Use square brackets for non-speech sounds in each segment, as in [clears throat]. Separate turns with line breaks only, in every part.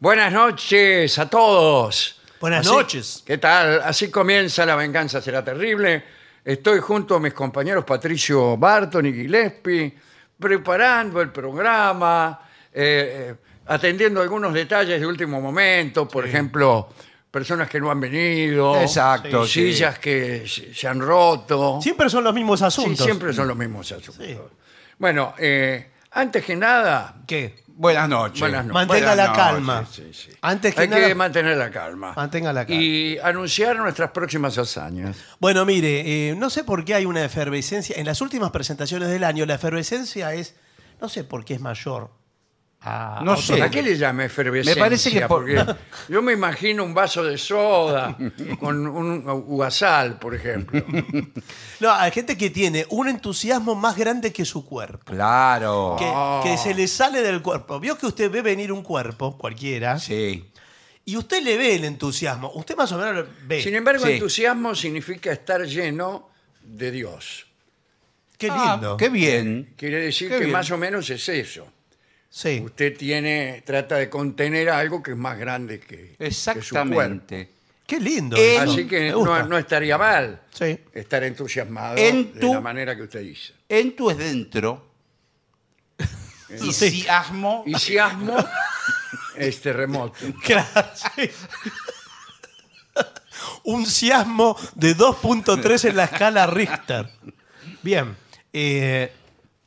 Buenas noches a todos.
Buenas
Así-
noches.
¿Qué tal? Así comienza La Venganza Será Terrible. Estoy junto a mis compañeros Patricio Barton y Gillespie, preparando el programa, eh, eh, atendiendo algunos detalles de último momento, por ejemplo, personas que no han venido,
Exacto, sí.
sillas que se se han roto.
Siempre son los mismos
Sí,
asuntos.
siempre son los mismos asuntos.
Sí.
Bueno, eh, antes que nada,
¿Qué?
Buenas noches.
Buenas noches.
Mantenga
Buenas
la
noches.
calma.
Sí, sí.
Antes que
hay
nada.
que mantener la calma.
Mantenga la calma.
Y anunciar nuestras próximas hazañas.
Bueno, mire, eh, no sé por qué hay una efervescencia. En las últimas presentaciones del año, la efervescencia es. No sé por qué es mayor. A-
No
a
sé.
¿A qué le llama efervescencia?
Me parece que por-
Porque yo me imagino un vaso de soda con un ugasal, por ejemplo.
No, hay gente que tiene un entusiasmo más grande que su cuerpo.
Claro.
Que, que se le sale del cuerpo. Vio que usted ve venir un cuerpo, cualquiera,
Sí.
y usted le ve el entusiasmo. Usted más o menos lo ve.
Sin embargo,
Sí.
entusiasmo significa estar lleno de Dios.
Qué
Ah,
lindo.
qué bien.
Quiere decir
Qué
que
bien.
más o menos es eso.
Sí.
Usted tiene, trata de contener algo que es más grande que, que su cuerpo.
Exactamente.
Qué lindo.
Eh,
eso.
Así que
Me
no, estaría mal
Sí.
estar entusiasmado
En
de
tu-
la manera que usted dice.
En tu es dentro. Y
Sí.
si asmo.
Y si asmo [laughs] es terremoto.
Claro, sí. [laughs] Un siasmo de 2.3 en la escala Richter. Bien. eh,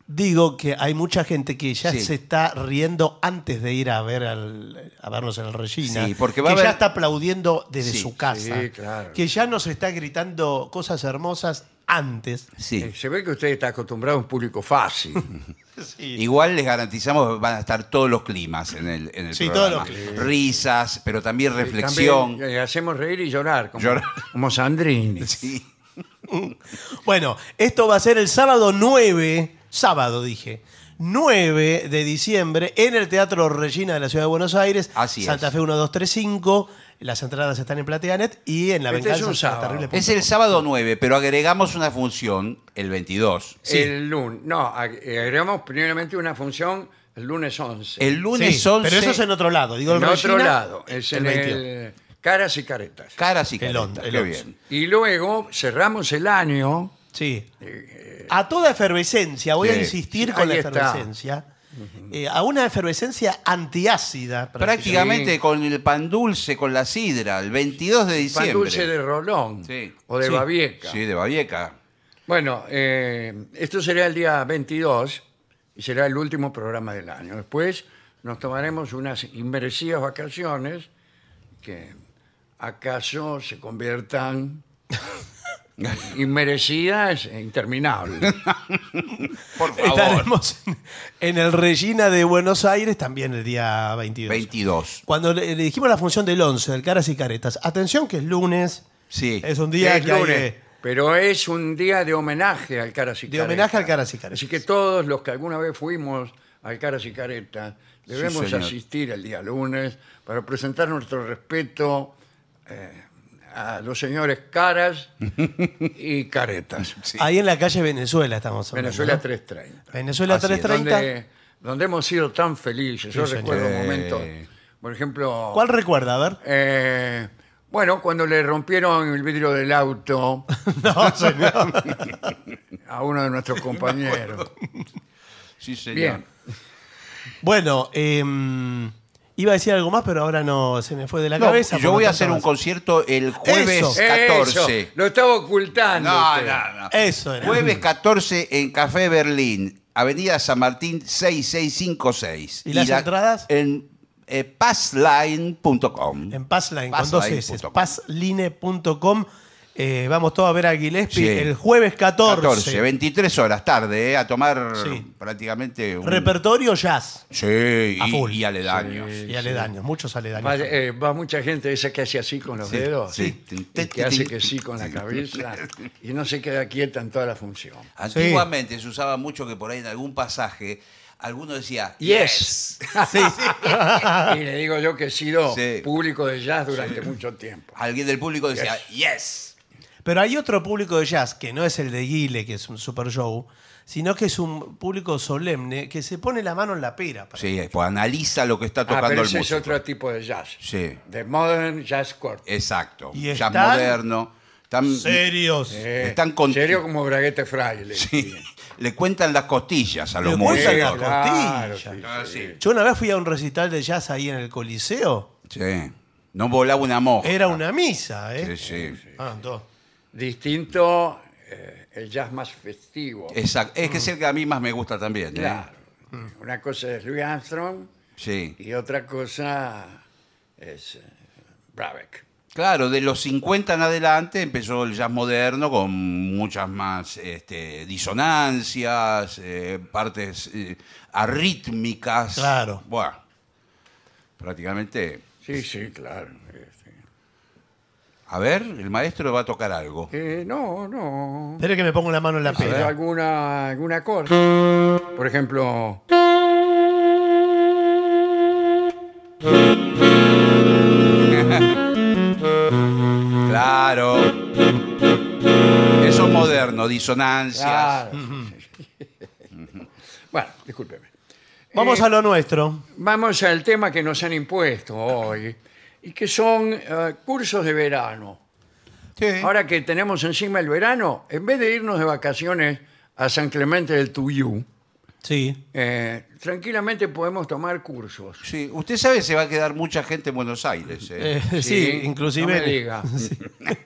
digo que hay mucha gente que ya
Sí.
se está riendo antes de ir a ver al- a vernos en el Regina.
Sí, porque va
que
a
ya está aplaudiendo desde
Sí,
su casa.
sí, claro.
Que ya nos está gritando cosas hermosas antes.
Sí.
Eh, Se ve que usted está acostumbrado a un público fácil. [laughs]
Sí.
Igual les garantizamos van a estar todos los climas en el, en el
Sí,
programa.
todos los
Risas, pero también reflexión.
También, eh, hacemos reír y llorar, como,
Llorar.
como Sandrini. [laughs]
Sí. [laughs]
Bueno, esto va a ser el sábado 9, sábado dije, 9 de diciembre en el Teatro Regina de la Ciudad de Buenos Aires.
Así es.
Santa Fe 1235. Las entradas están en Plateanet y en la
Este es
venganza terrible.
Es el sábado 9, pero agregamos una función el 22.
Sí.
El lunes. No, ag- agregamos primeramente una función el lunes 11.
El lunes
Sí,
11.
Pero eso es en otro lado. Digo, el
en otro
Regina,
lado. Es en
el
el,
22.
Caras y Caretas.
Caras y
El
caretas.
on- el
Qué
once.
bien.
Y luego cerramos el año.
Sí. A toda efervescencia, voy a insistir
Sí,
con la efervescencia. eh, a una efervescencia antiácida.
Prácticamente
Sí.
con el pan dulce, con la sidra, el 22 de
Pan
diciembre.
dulce de Rolón.
Sí.
O de
Sí.
Babieca.
Sí, de Babieca.
Bueno, eh, esto será el día 22 y será el último programa del año. Después nos tomaremos unas inmerecidas vacaciones que acaso se conviertan [laughs] inmerecidas e interminables. [laughs]
Por favor.
Estaremos en, en el Regina de Buenos Aires también el día 22.
22.
Cuando le, le dijimos la función del 11, del Caras y Caretas, atención que es lunes,
Sí.
es un día
Es
que hay
lunes,
que-
pero es un día de homenaje al Caras y
De
Caretas.
homenaje al Caras y Caretas.
Así que todos los que alguna vez fuimos al Caras y Caretas debemos
señor.
asistir el día lunes para presentar nuestro respeto eh, a los señores Caras y Caretas. [laughs]
Sí.
Ahí en la calle Venezuela estamos hablando.
Venezuela
¿no?
330.
Venezuela
Así es.
330.
Donde, donde hemos sido tan felices. Yo
Sí,
recuerdo
señor.
momentos, por ejemplo...
¿Cuál recuerda? A ver.
eh, bueno, cuando le rompieron el vidrio del auto [laughs]
No, señor.
a uno de nuestros [laughs] compañeros.
Sí, señor.
Bien.
bueno, em, iba a decir algo más, pero ahora no se me fue de la
No,
cabeza.
yo
por
voy
lo
a
tanto
hacer un
más.
concierto el jueves
Eso.
14.
Eso, lo estaba ocultando.
No,
usted.
no, no.
Eso era.
Jueves 14 en Café Berlín, Avenida San Martín 6656.
¿Y las entradas?
En eh, passline.com.
En Passline, con dos S.
Passline.com.
Passline.com. Eh, vamos todos a ver a Gillespie
Sí.
el jueves 14.
14, 23 horas tarde, eh, a tomar
Sí.
prácticamente un...
Repertorio jazz.
Sí,
A
y,
full.
y aledaños.
Y aledaños, muchos aledaños.
Va, eh, va mucha gente esa que hace así con los
Sí,
dedos.
sí.
y que hace que sí con la cabeza. Y no se queda quieta en toda la función.
Antiguamente se usaba mucho que por ahí en algún pasaje alguno decía
Yes. [laughs]
Sí,
y le digo yo que he sido
Sí.
público de jazz durante mucho tiempo.
Alguien del público decía yes.
Pero hay otro público de jazz que no es el de Guile, que es un super show, sino que es un público solemne que se pone la mano en la pera. para-
Sí, pues analiza lo que está
Ah,
tocando
pero
el
ese es
músico.
otro tipo de jazz.
Sí.
De Modern Jazz Quartet.
Exacto.
Y
Jazz
están-
moderno. Están,
Serios.
Eh,
están con-
Serio como Braguete Fraile.
Sí, le cuentan las costillas a los
Le
músicos.
cuentan las
claro,
costillas.
sí,
Ah,
sí.
sí.
Yo una vez fui a un recital de jazz ahí en el Coliseo.
Sí. No volaba una moja.
Era una misa, ¿eh?
Sí, sí.
Ah, dos.
Distinto eh, el jazz más festivo.
Exacto. Es que es el que a mí más me gusta también. ¿eh?
Claro. Una cosa es Louis Armstrong
Sí.
y otra cosa es eh, Brabeck.
Claro, de los 50 en adelante empezó el jazz moderno con muchas más este, disonancias, eh, partes eh, arrítmicas.
Claro.
Bueno, prácticamente.
Sí, sí, claro.
A ver, el maestro va a tocar algo.
Eh, no, no.
Espere que me pongo la mano en la
Pero
pera.
alguna, algún acorde. Por ejemplo, [laughs]
Claro. Eso es moderno, disonancias.
claro. bueno, discúlpeme.
Vamos
Eh,
a lo nuestro.
Vamos al tema que nos han impuesto hoy y que son eh, cursos de verano.
Sí.
Ahora que tenemos encima el verano, en vez de irnos de vacaciones a San Clemente del Tuyú,
Sí.
eh, tranquilamente podemos tomar cursos.
Sí, usted sabe se va a quedar mucha gente en Buenos Aires. ¿eh?
Eh, sí, inclusive.
No me diga.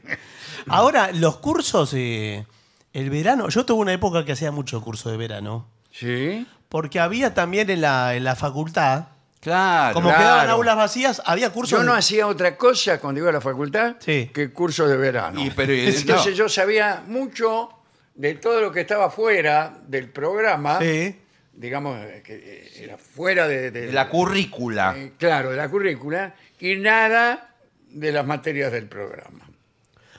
[laughs]
Ahora, los cursos, eh, el verano, yo tuve una época que hacía mucho curso de verano,
¿Sí?
porque había también en la, en la facultad,
Claro.
como
claro.
quedaban aulas vacías, había cursos
Yo no
de-
hacía otra cosa cuando iba a la facultad
Sí.
que cursos de verano.
Y, pero,
Entonces
no.
yo sabía mucho de todo lo que estaba fuera del programa,
Sí.
digamos, eh, que eh, era fuera de, de-
La currícula.
eh, claro, de la currícula, y nada de las materias del programa.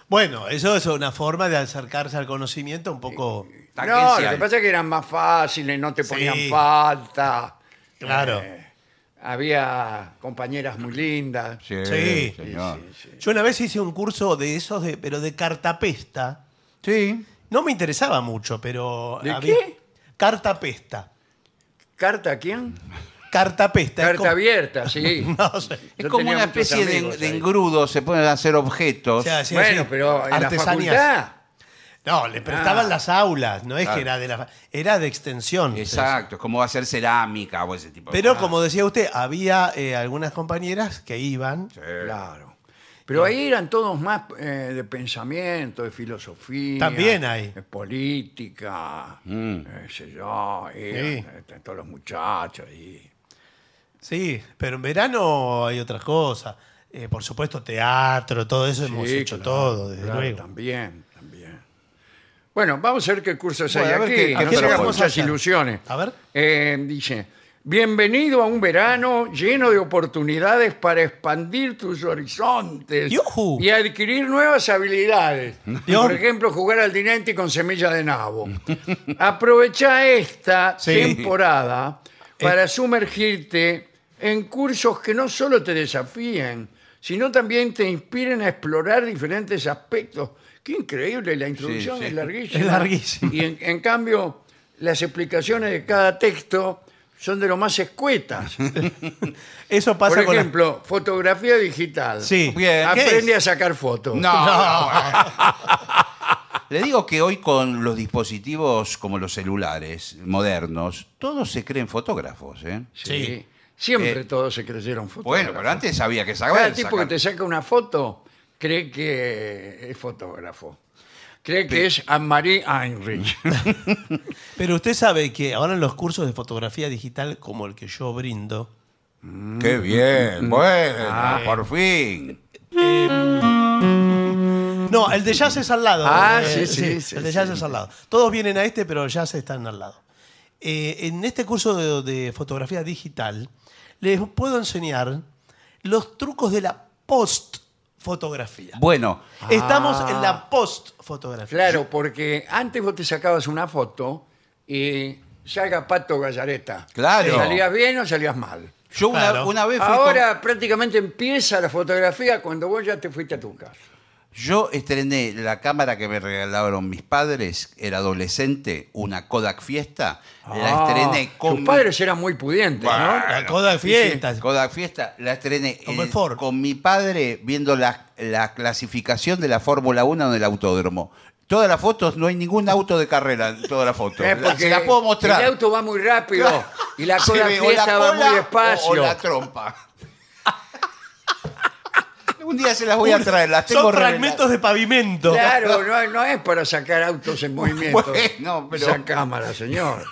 Bueno, eso es una forma de acercarse al conocimiento un poco...
No, lo que pasa es que eran más fáciles, no te ponían
Sí.
falta.
Claro.
Eh, había compañeras muy lindas.
Sí,
Sí.
señor.
Yo una vez hice un curso de esos, de, pero de cartapesta.
Sí.
No me interesaba mucho, pero...
¿De
había-
qué?
Cartapesta.
¿Carta a quién?
Cartapesta. es
Carta
como-
abierta, sí. [laughs]
No sé.
Es
Yo
como
tenía
una
muchos
especie de,
amigos
de
ahí.
engrudo, se pueden hacer objetos.
O sea, sí,
bueno,
sí,
pero en la
artesanías.
facultad.
No, le prestaban
Ah.
las aulas, no es
Claro.
que era de la era de extensión.
Exacto, es como hacer cerámica o ese tipo de
Pero
cosas.
como decía usted, había eh, algunas compañeras que iban.
Sí.
Claro. Pero ahí eran todos más eh, de pensamiento, de filosofía.
También hay.
De política,
Mm.
eh, sé yo, y, eh, todos los muchachos. Y,
Sí, pero en verano hay otras cosas. Eh, por supuesto, teatro, todo eso hemos
Sí,
hecho
claro,
todo, desde
claro,
luego.
También. Bueno, vamos a ver qué cursos
Bueno,
hay
a ver
aquí.
qué-
no
qué
se
nos
hagan
podemos
muchas ilusiones.
A ver.
Eh, dice, bienvenido a un verano lleno de oportunidades para expandir tus horizontes
¡Yujú!
y adquirir nuevas habilidades. [laughs] Por ejemplo, jugar al dinenti con semilla de nabo. [laughs] Aprovecha esta
Sí.
temporada para sumergirte en cursos que no solo te desafíen, sino también te inspiren a explorar diferentes aspectos. Qué increíble, la introducción
sí.
es larguísima.
Es larguísima.
Y en, en cambio, las explicaciones de cada texto son de lo más escuetas. [laughs]
Eso pasa
Por
con la-
ejemplo, fotografía digital.
Sí.
Bien. ¿qué
Aprende a sacar fotos.
No, [laughs] no. Le digo que hoy con los dispositivos como los celulares modernos, todos se creen fotógrafos, ¿eh?
Sí. Siempre
Eh,
todos se creyeron fotógrafos.
Bueno, pero antes sabía que
Cada
saber
tipo
sacar-
que te saca una foto cree que es fotógrafo. Cree que es Anne-Marie Heinrich. [laughs]
Pero usted sabe que ahora en los cursos de fotografía digital, como el que yo brindo,
Qué bien, bueno,
Ah.
por fin.
No, el de jazz es al lado.
Ah,
Eh,
sí, sí, sí,
El de
sí.
jazz es al lado. Todos vienen a este, pero jazz están al lado. Eh, en este curso de, de fotografía digital, les puedo enseñar los trucos de la post-fotografía.
Bueno,
Estamos
Ah.
en la post-fotografía.
Claro, porque antes vos te sacabas una foto y salga Pato Gallareta.
Claro.
¿Salías bien o salías mal?
yo una,
Claro.
una vez fui
Ahora prácticamente empieza la fotografía cuando vos ya te fuiste a tu casa.
Yo estrené la cámara que me regalaron mis padres, era adolescente, una Kodak Fiesta. la
Ah,
estrené con.
Tus padres eran muy pudientes,
Bueno,
¿no?
La coda de fiestas.
Kodak Fiesta, la estrené
Como el Ford.
con mi padre viendo la, la clasificación de la Fórmula 1 del autódromo. Todas las fotos, no hay ningún auto de carrera en todas las fotos.
Eh,
La-
porque
se las puedo mostrar.
El auto va muy rápido y la
Se
cola
ve o la
fiesta va
cola
muy
o-
despacio.
O, la trompa. Un día se las voy a traer, las tengo
Son
reveladas.
fragmentos de pavimento.
Claro, no, no es para sacar autos en movimiento.
Bueno, pero-
Esa cámara, señor.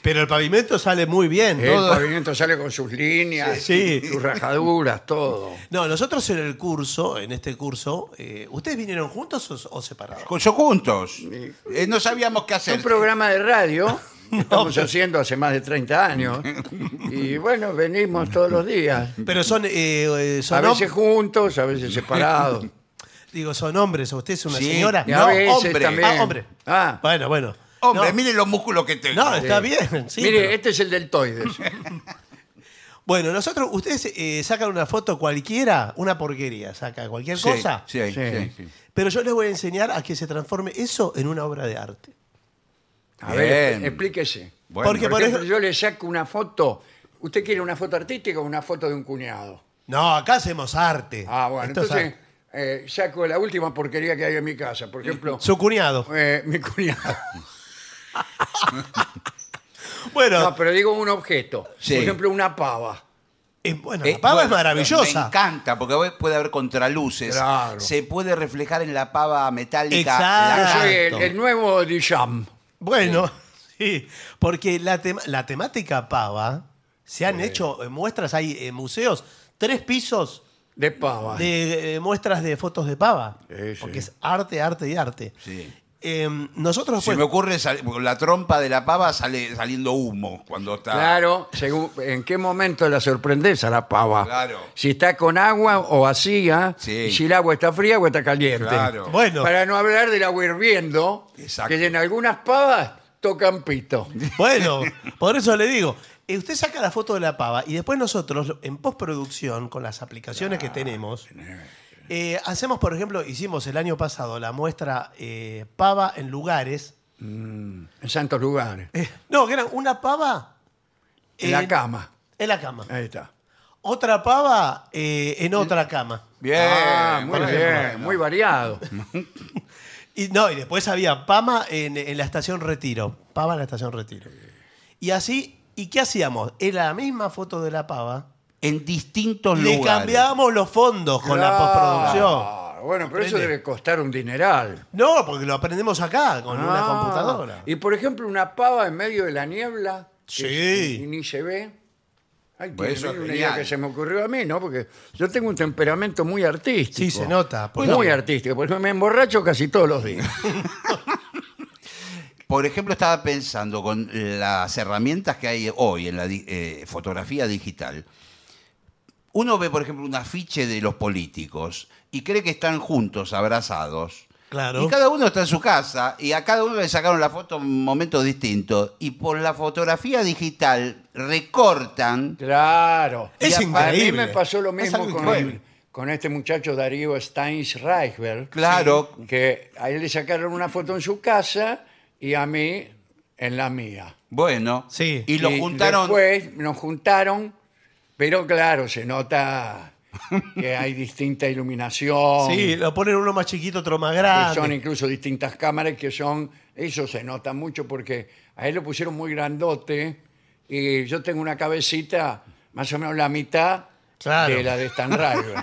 Pero el pavimento sale muy bien.
El
todo-
pavimento sale con sus líneas,
Sí.
sus rajaduras, todo.
No, nosotros en el curso, en este curso, eh, ¿ustedes vinieron juntos o, o separados?
Yo juntos. Eh, no sabíamos qué hacer.
un programa de radio estamos
pero-
haciendo hace más de 30 años. Y bueno, venimos todos los días.
Pero son, eh, eh,
A
hom-
veces juntos, a veces separados.
digo, son hombres, o usted es una
Sí,
señora.
Y a veces
hombre.
también.
Ah, hombre.
Ah,
Bueno, bueno.
Hombre,
no,
miren los músculos que tengo.
no, está bien. sí,
mire,
pero-
este es el deltoides. [laughs]
Bueno, nosotros, ustedes eh, sacan una foto cualquiera, una porquería, saca cualquier
Sí,
cosa.
sí,
Sí.
sí, sí.
Pero yo les voy a enseñar a que se transforme eso en una obra de arte.
A ver,
Bien.
explíquese.
Bueno,
Porque
Por
por
ejemplo,
eso-
yo le saco una foto. ¿Usted quiere una foto artística o una foto de un cuñado?
No, acá hacemos arte.
Ah, bueno,
Esto es
entonces
arte.
eh, saco la última porquería que hay en mi casa. Por ejemplo,
Su cuñado.
eh, mi cuñado. [laughs]
Bueno,
No, pero digo un objeto.
Sí.
Por ejemplo, una pava.
eh, bueno,
Eh,
la pava
bueno,
es maravillosa.
Me encanta, porque puede haber contraluces.
Claro.
Se puede reflejar en la pava metálica.
Exacto.
la
Yo soy el, nuevo Duchamp.
Bueno, [laughs] sí, porque la, tema- la temática pava, se han hecho eh, muestras, hay eh, museos, tres pisos
De pava.
de eh, muestras de fotos de pava.
Sí, sí.
Porque es arte, arte y arte.
Sí.
Eh, nosotros
Se
después-
me ocurre, sal- la trompa de la pava sale saliendo humo cuando está.
Claro, según en qué momento la sorprendes a la pava.
Claro.
Si está con agua o vacía,
Sí.
y si el agua está fría o está caliente.
Claro.
Bueno,
Para no hablar del agua hirviendo,
Exacto.
que en algunas pavas tocan pito.
bueno, por eso le digo, eh, usted saca la foto de la pava y después nosotros, en postproducción, con las aplicaciones que tenemos, eh, hacemos, por ejemplo, hicimos el año pasado la muestra eh, pava en lugares.
En santos lugares.
Eh, no, que era una pava
En la cama.
En la cama.
Ahí está.
Otra pava eh, en otra cama.
Bien.
Ah, muy bien,
ejemplo.
muy variado. [laughs]
Y no, y después había Pama en, en la estación Retiro. Pava en la estación Retiro. Y así, ¿y qué hacíamos? En la misma foto de la pava,
En distintos
le
lugares.
cambiábamos los fondos con la postproducción.
Bueno, pero eso
Aprende.
debe costar un dineral.
No, porque lo aprendemos acá, con una
Ah,
computadora.
Y por ejemplo, una pava en medio de la niebla. que
Sí.
y ni se ve. Ay,
Pues
tiene
eso es
una
genial.
idea que se me ocurrió a mí, ¿no? Porque yo tengo un temperamento muy artístico.
Sí, se nota.
Muy
Porque-
artístico. Por ejemplo, me emborracho casi todos los días. [laughs]
Por ejemplo, estaba pensando con las herramientas que hay hoy en la di- eh, fotografía digital. Uno ve, por ejemplo, un afiche de los políticos y cree que están juntos, abrazados.
Claro.
Y cada uno está en su casa y a cada uno le sacaron la foto en momentos distintos. Y por la fotografía digital recortan.
Claro.
Es
Y a- mí
increíble.
me pasó lo mismo
increíble.
con este muchacho Darío Steins Reichberg.
Claro.
Que a él le sacaron una foto en su casa y a mí en la mía.
Bueno,
Sí.
y lo juntaron.
Después nos juntaron, pero claro, se nota que hay distinta iluminación.
Sí, lo ponen uno más chiquito, otro más
que son
grande.
incluso distintas cámaras que son, eso se nota mucho porque a él lo pusieron muy grandote y yo tengo una cabecita más o menos la mitad
Claro.
de la de Stan River.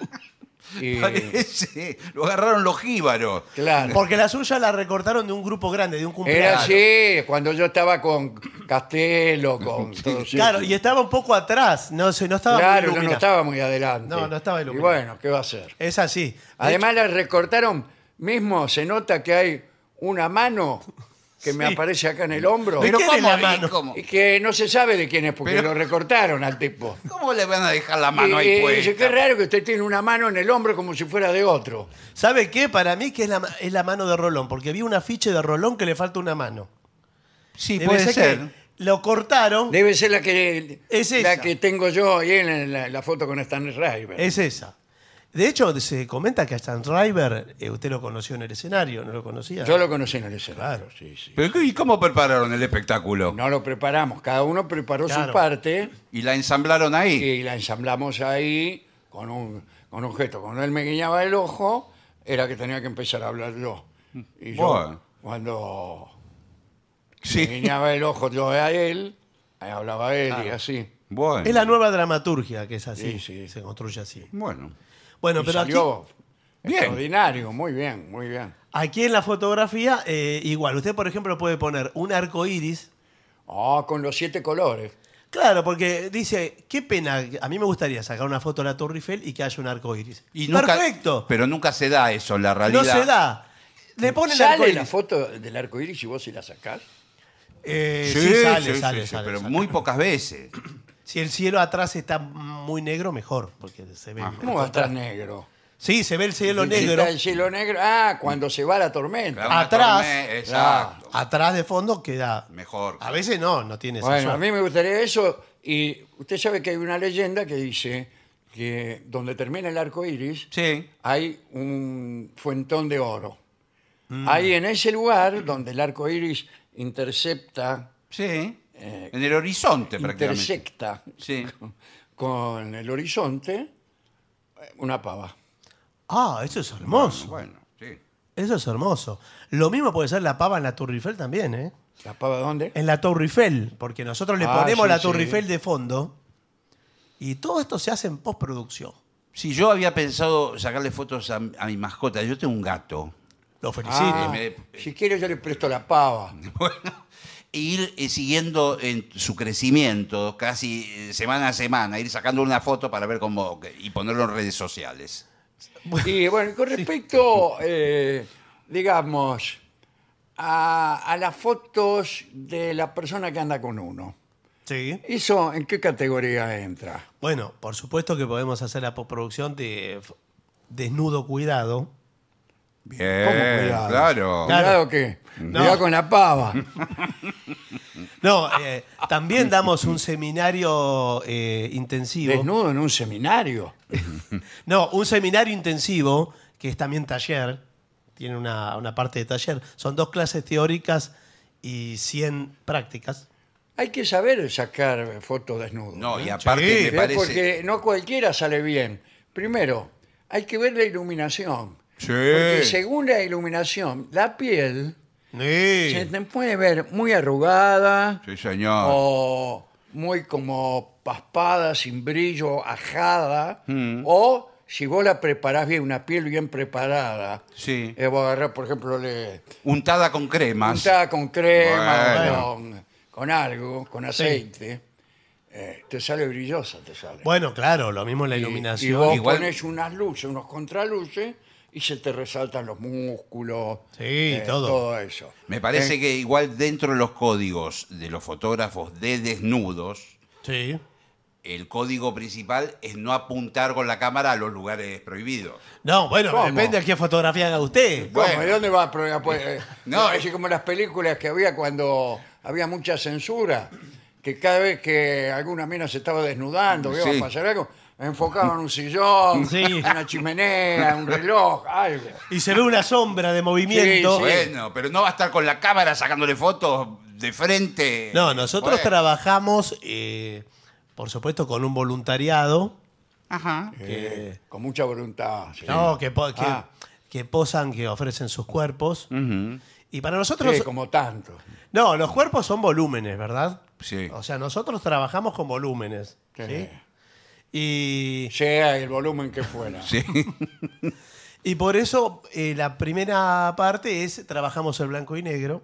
[laughs] y,
Parece, lo agarraron los jíbaros.
claro.
Porque la suya la recortaron de un grupo grande, de un
Era
cumpleaños.
así, cuando yo estaba con Castelo, [laughs] con todos
Claro, y estaba un poco atrás, no, se, no estaba muy
Claro, no
iluminado.
estaba muy adelante.
No, no estaba
Y
iluminado.
bueno, ¿qué va a hacer?
Es así. De
Además la recortaron, mismo se nota que hay una mano que me
Sí.
aparece acá en el hombro
¿De
Pero
quién es
¿cómo,
la
y
mano?
cómo?
y que no se sabe de quién es porque
Pero-
lo recortaron al tipo.
¿Cómo le van a dejar la mano
y,
ahí
y dice, qué raro que usted tiene una mano en el hombro como si fuera de otro.
¿Sabe qué? Para mí que es la, es la mano de Rolón, porque vi un afiche de Rolón que le falta una mano.
Sí,
Debe
puede ser.
que lo cortaron,
Debe ser la que,
Es
la que tengo yo ahí en la, la foto con Stanley River.
es esa. De hecho, se comenta que a Stan Driver eh, usted lo conoció en el escenario, ¿no lo conocía?
Yo lo conocí en el escenario,
Claro.
sí, sí.
Pero, ¿Y cómo prepararon el espectáculo?
No lo preparamos, cada uno preparó
Claro.
su parte
¿Y la ensamblaron ahí?
y la ensamblamos ahí con un, con un gesto. Cuando él me guiñaba el ojo, era que tenía que empezar a hablar yo. Y yo,
Bueno.
cuando
Sí.
me guiñaba el ojo yo a él, ahí hablaba él y así.
Bueno.
Es la nueva dramaturgia que es así,
Sí, sí.
se construye así.
Bueno.
Bueno,
Y
pero aquí,
salió
Bien.
extraordinario, muy bien, muy bien.
aquí en la fotografía, eh, igual, usted por ejemplo puede poner un arco iris.
Ah, con los siete colores.
Claro, porque dice, qué pena, a mí me gustaría sacar una foto de la Torre Eiffel y que haya un arco iris.
Y nunca-
Perfecto,
Pero nunca se da eso, en la
no
realidad.
se da. Le pone el arco
¿Sale la
iris.
foto del arco iris y vos si la sacás?
Eh,
Sí,
sí, sale,
sí,
sale,
sí, sí,
sale,
pero
sale.
muy pocas veces.
Si el cielo atrás está muy negro, mejor, porque se ve.
¿Cómo va a estar negro?
Sí, se ve el cielo
Si
negro.
está el cielo negro. Ah, cuando se va la tormenta.
Una
Atrás.
torme- Exacto.
Atrás de fondo queda.
Mejor.
A veces no, no tiene esa
Bueno, a
suerte.
mí me gustaría eso. Y usted sabe que hay una leyenda que dice que donde termina el arco iris
Sí.
hay un fuentón de oro.
Mm.
Ahí en ese lugar donde el arco iris intercepta,
Sí.
Eh,
en el horizonte, prácticamente.
intersecta
Sí.
con el horizonte, eh, una pava.
Ah, eso es hermoso.
Bueno, sí.
Eso es hermoso. Lo mismo puede ser la pava en la Torre Eiffel también, ¿eh?
¿La pava dónde?
En la Torre Eiffel, porque nosotros le
Ah,
ponemos
sí,
la Torre
sí.
Eiffel de fondo y todo esto se hace en postproducción.
Sí, yo había pensado sacarle fotos a, a mi mascota. Yo tengo un gato.
Lo felicito.
Ah,
me-
si quiere yo le presto la pava. [laughs]
Bueno, e ir eh, siguiendo en su crecimiento, casi eh, semana a semana, ir sacando una foto para ver cómo y ponerlo en redes sociales.
Y bueno, con [laughs] respecto, eh, digamos, a, a las fotos de la persona que anda con uno,
Sí.
¿eso en qué categoría entra?
Bueno, por supuesto que podemos hacer la postproducción de f- desnudo cuidado.
Bien, claro.
¿Cuidado qué? Cuidado con la pava. [laughs]
No, eh, también damos un seminario eh, intensivo.
Desnudo en un seminario. [laughs]
No, un seminario intensivo, que es también taller, tiene una, una parte de taller. Son dos clases teóricas y 100 prácticas.
Hay que saber sacar fotos desnudos.
No, y
¿eh?
aparte
Sí,
parece.
Porque no cualquiera sale bien. Primero, hay que ver la iluminación.
Sí.
Porque según la iluminación, la piel
Sí.
se te puede ver muy arrugada
Sí, señor.
o muy como paspada, sin brillo, ajada.
Mm.
O si vos la preparás bien, una piel bien preparada,
Sí.
eh, vos agarrás, por ejemplo, le
Untada con cremas.
untada con crema,
Bueno.
con, con algo, con aceite, eh, te sale brillosa, te sale.
Bueno, claro, lo mismo en la
Y-
iluminación.
Y, vos
Igual-
pones unas luces, unos contraluces, y se te resaltan los músculos.
Sí, todo.
Todo eso.
Me parece
Eh,
que igual dentro de los códigos de los fotógrafos de desnudos,
Sí.
el código principal es no apuntar con la cámara a los lugares prohibidos.
No, bueno,
¿Cómo?
depende de qué fotografía haga usted.
¿Cómo?
Bueno.
¿Y dónde va a probar? Pues, eh, [laughs]
No,
así como las películas que había cuando había mucha censura, que cada vez que alguna mina se estaba desnudando, que iba
Sí.
a pasar algo, enfocaban un sillón,
Sí.
una chimenea, un reloj, algo.
Y se ve una sombra de movimiento.
Sí,
Bueno, pero no va a estar con la cámara sacándole fotos de frente.
No, nosotros
Bueno.
trabajamos, eh, por supuesto, con un voluntariado.
Ajá.
Eh, con mucha voluntad. sí.
No, que, po- que-
Ah.
que posan, que ofrecen sus cuerpos.
Ujú.
Y para nosotros.
Sí, como tanto.
No, los cuerpos son volúmenes, ¿verdad?
Sí.
O sea, nosotros trabajamos con volúmenes.
Sí.
¿sí? Y,
Sea el volumen que fuera.
Sí. [laughs]
y por eso eh, la primera parte es trabajamos el blanco y negro.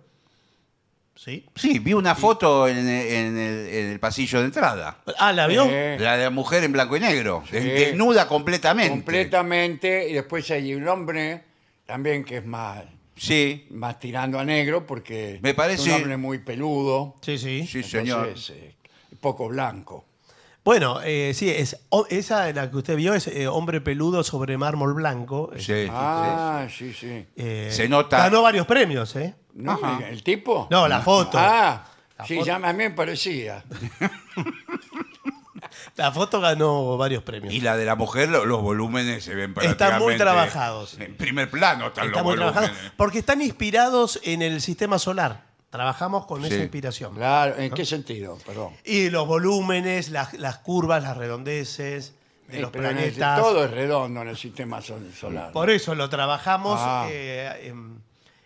¿Sí?
Sí, vi una foto en, en el, en el pasillo de entrada.
Ah, ¿la vio?
La de la mujer en blanco y negro.
Sí.
Desnuda completamente.
completamente. Y después hay un hombre también que es más,
Sí.
más tirando a negro porque
Me parece-
es un hombre muy peludo.
Sí, sí.
Sí, señor.
entonces, eh, poco blanco.
Bueno, eh, sí, es, o- esa la que usted vio es eh, hombre peludo sobre mármol blanco.
Sí.
Ah, sí, sí.
Eh,
Se nota-
Ganó varios premios, ¿eh?
No,
Ajá.
¿El tipo?
No, la foto.
Ah,
La
sí,
foto.
ya a mí me parecía. [laughs]
La foto ganó varios premios.
Y la de la mujer, lo- los volúmenes se ven
Están muy
prácticamente-
trabajados.
En primer plano están
Está
los
muy
volúmenes.
trabajado porque están inspirados en el sistema solar. Trabajamos con esa inspiración.
Claro, ¿en qué sentido? Perdón.
Y los volúmenes, las, las curvas, las redondeces de
Eh,
los
pero en el-
planetas.
todo es redondo en el sistema sol- solar.
Por eso lo trabajamos.
Ah.
eh, em,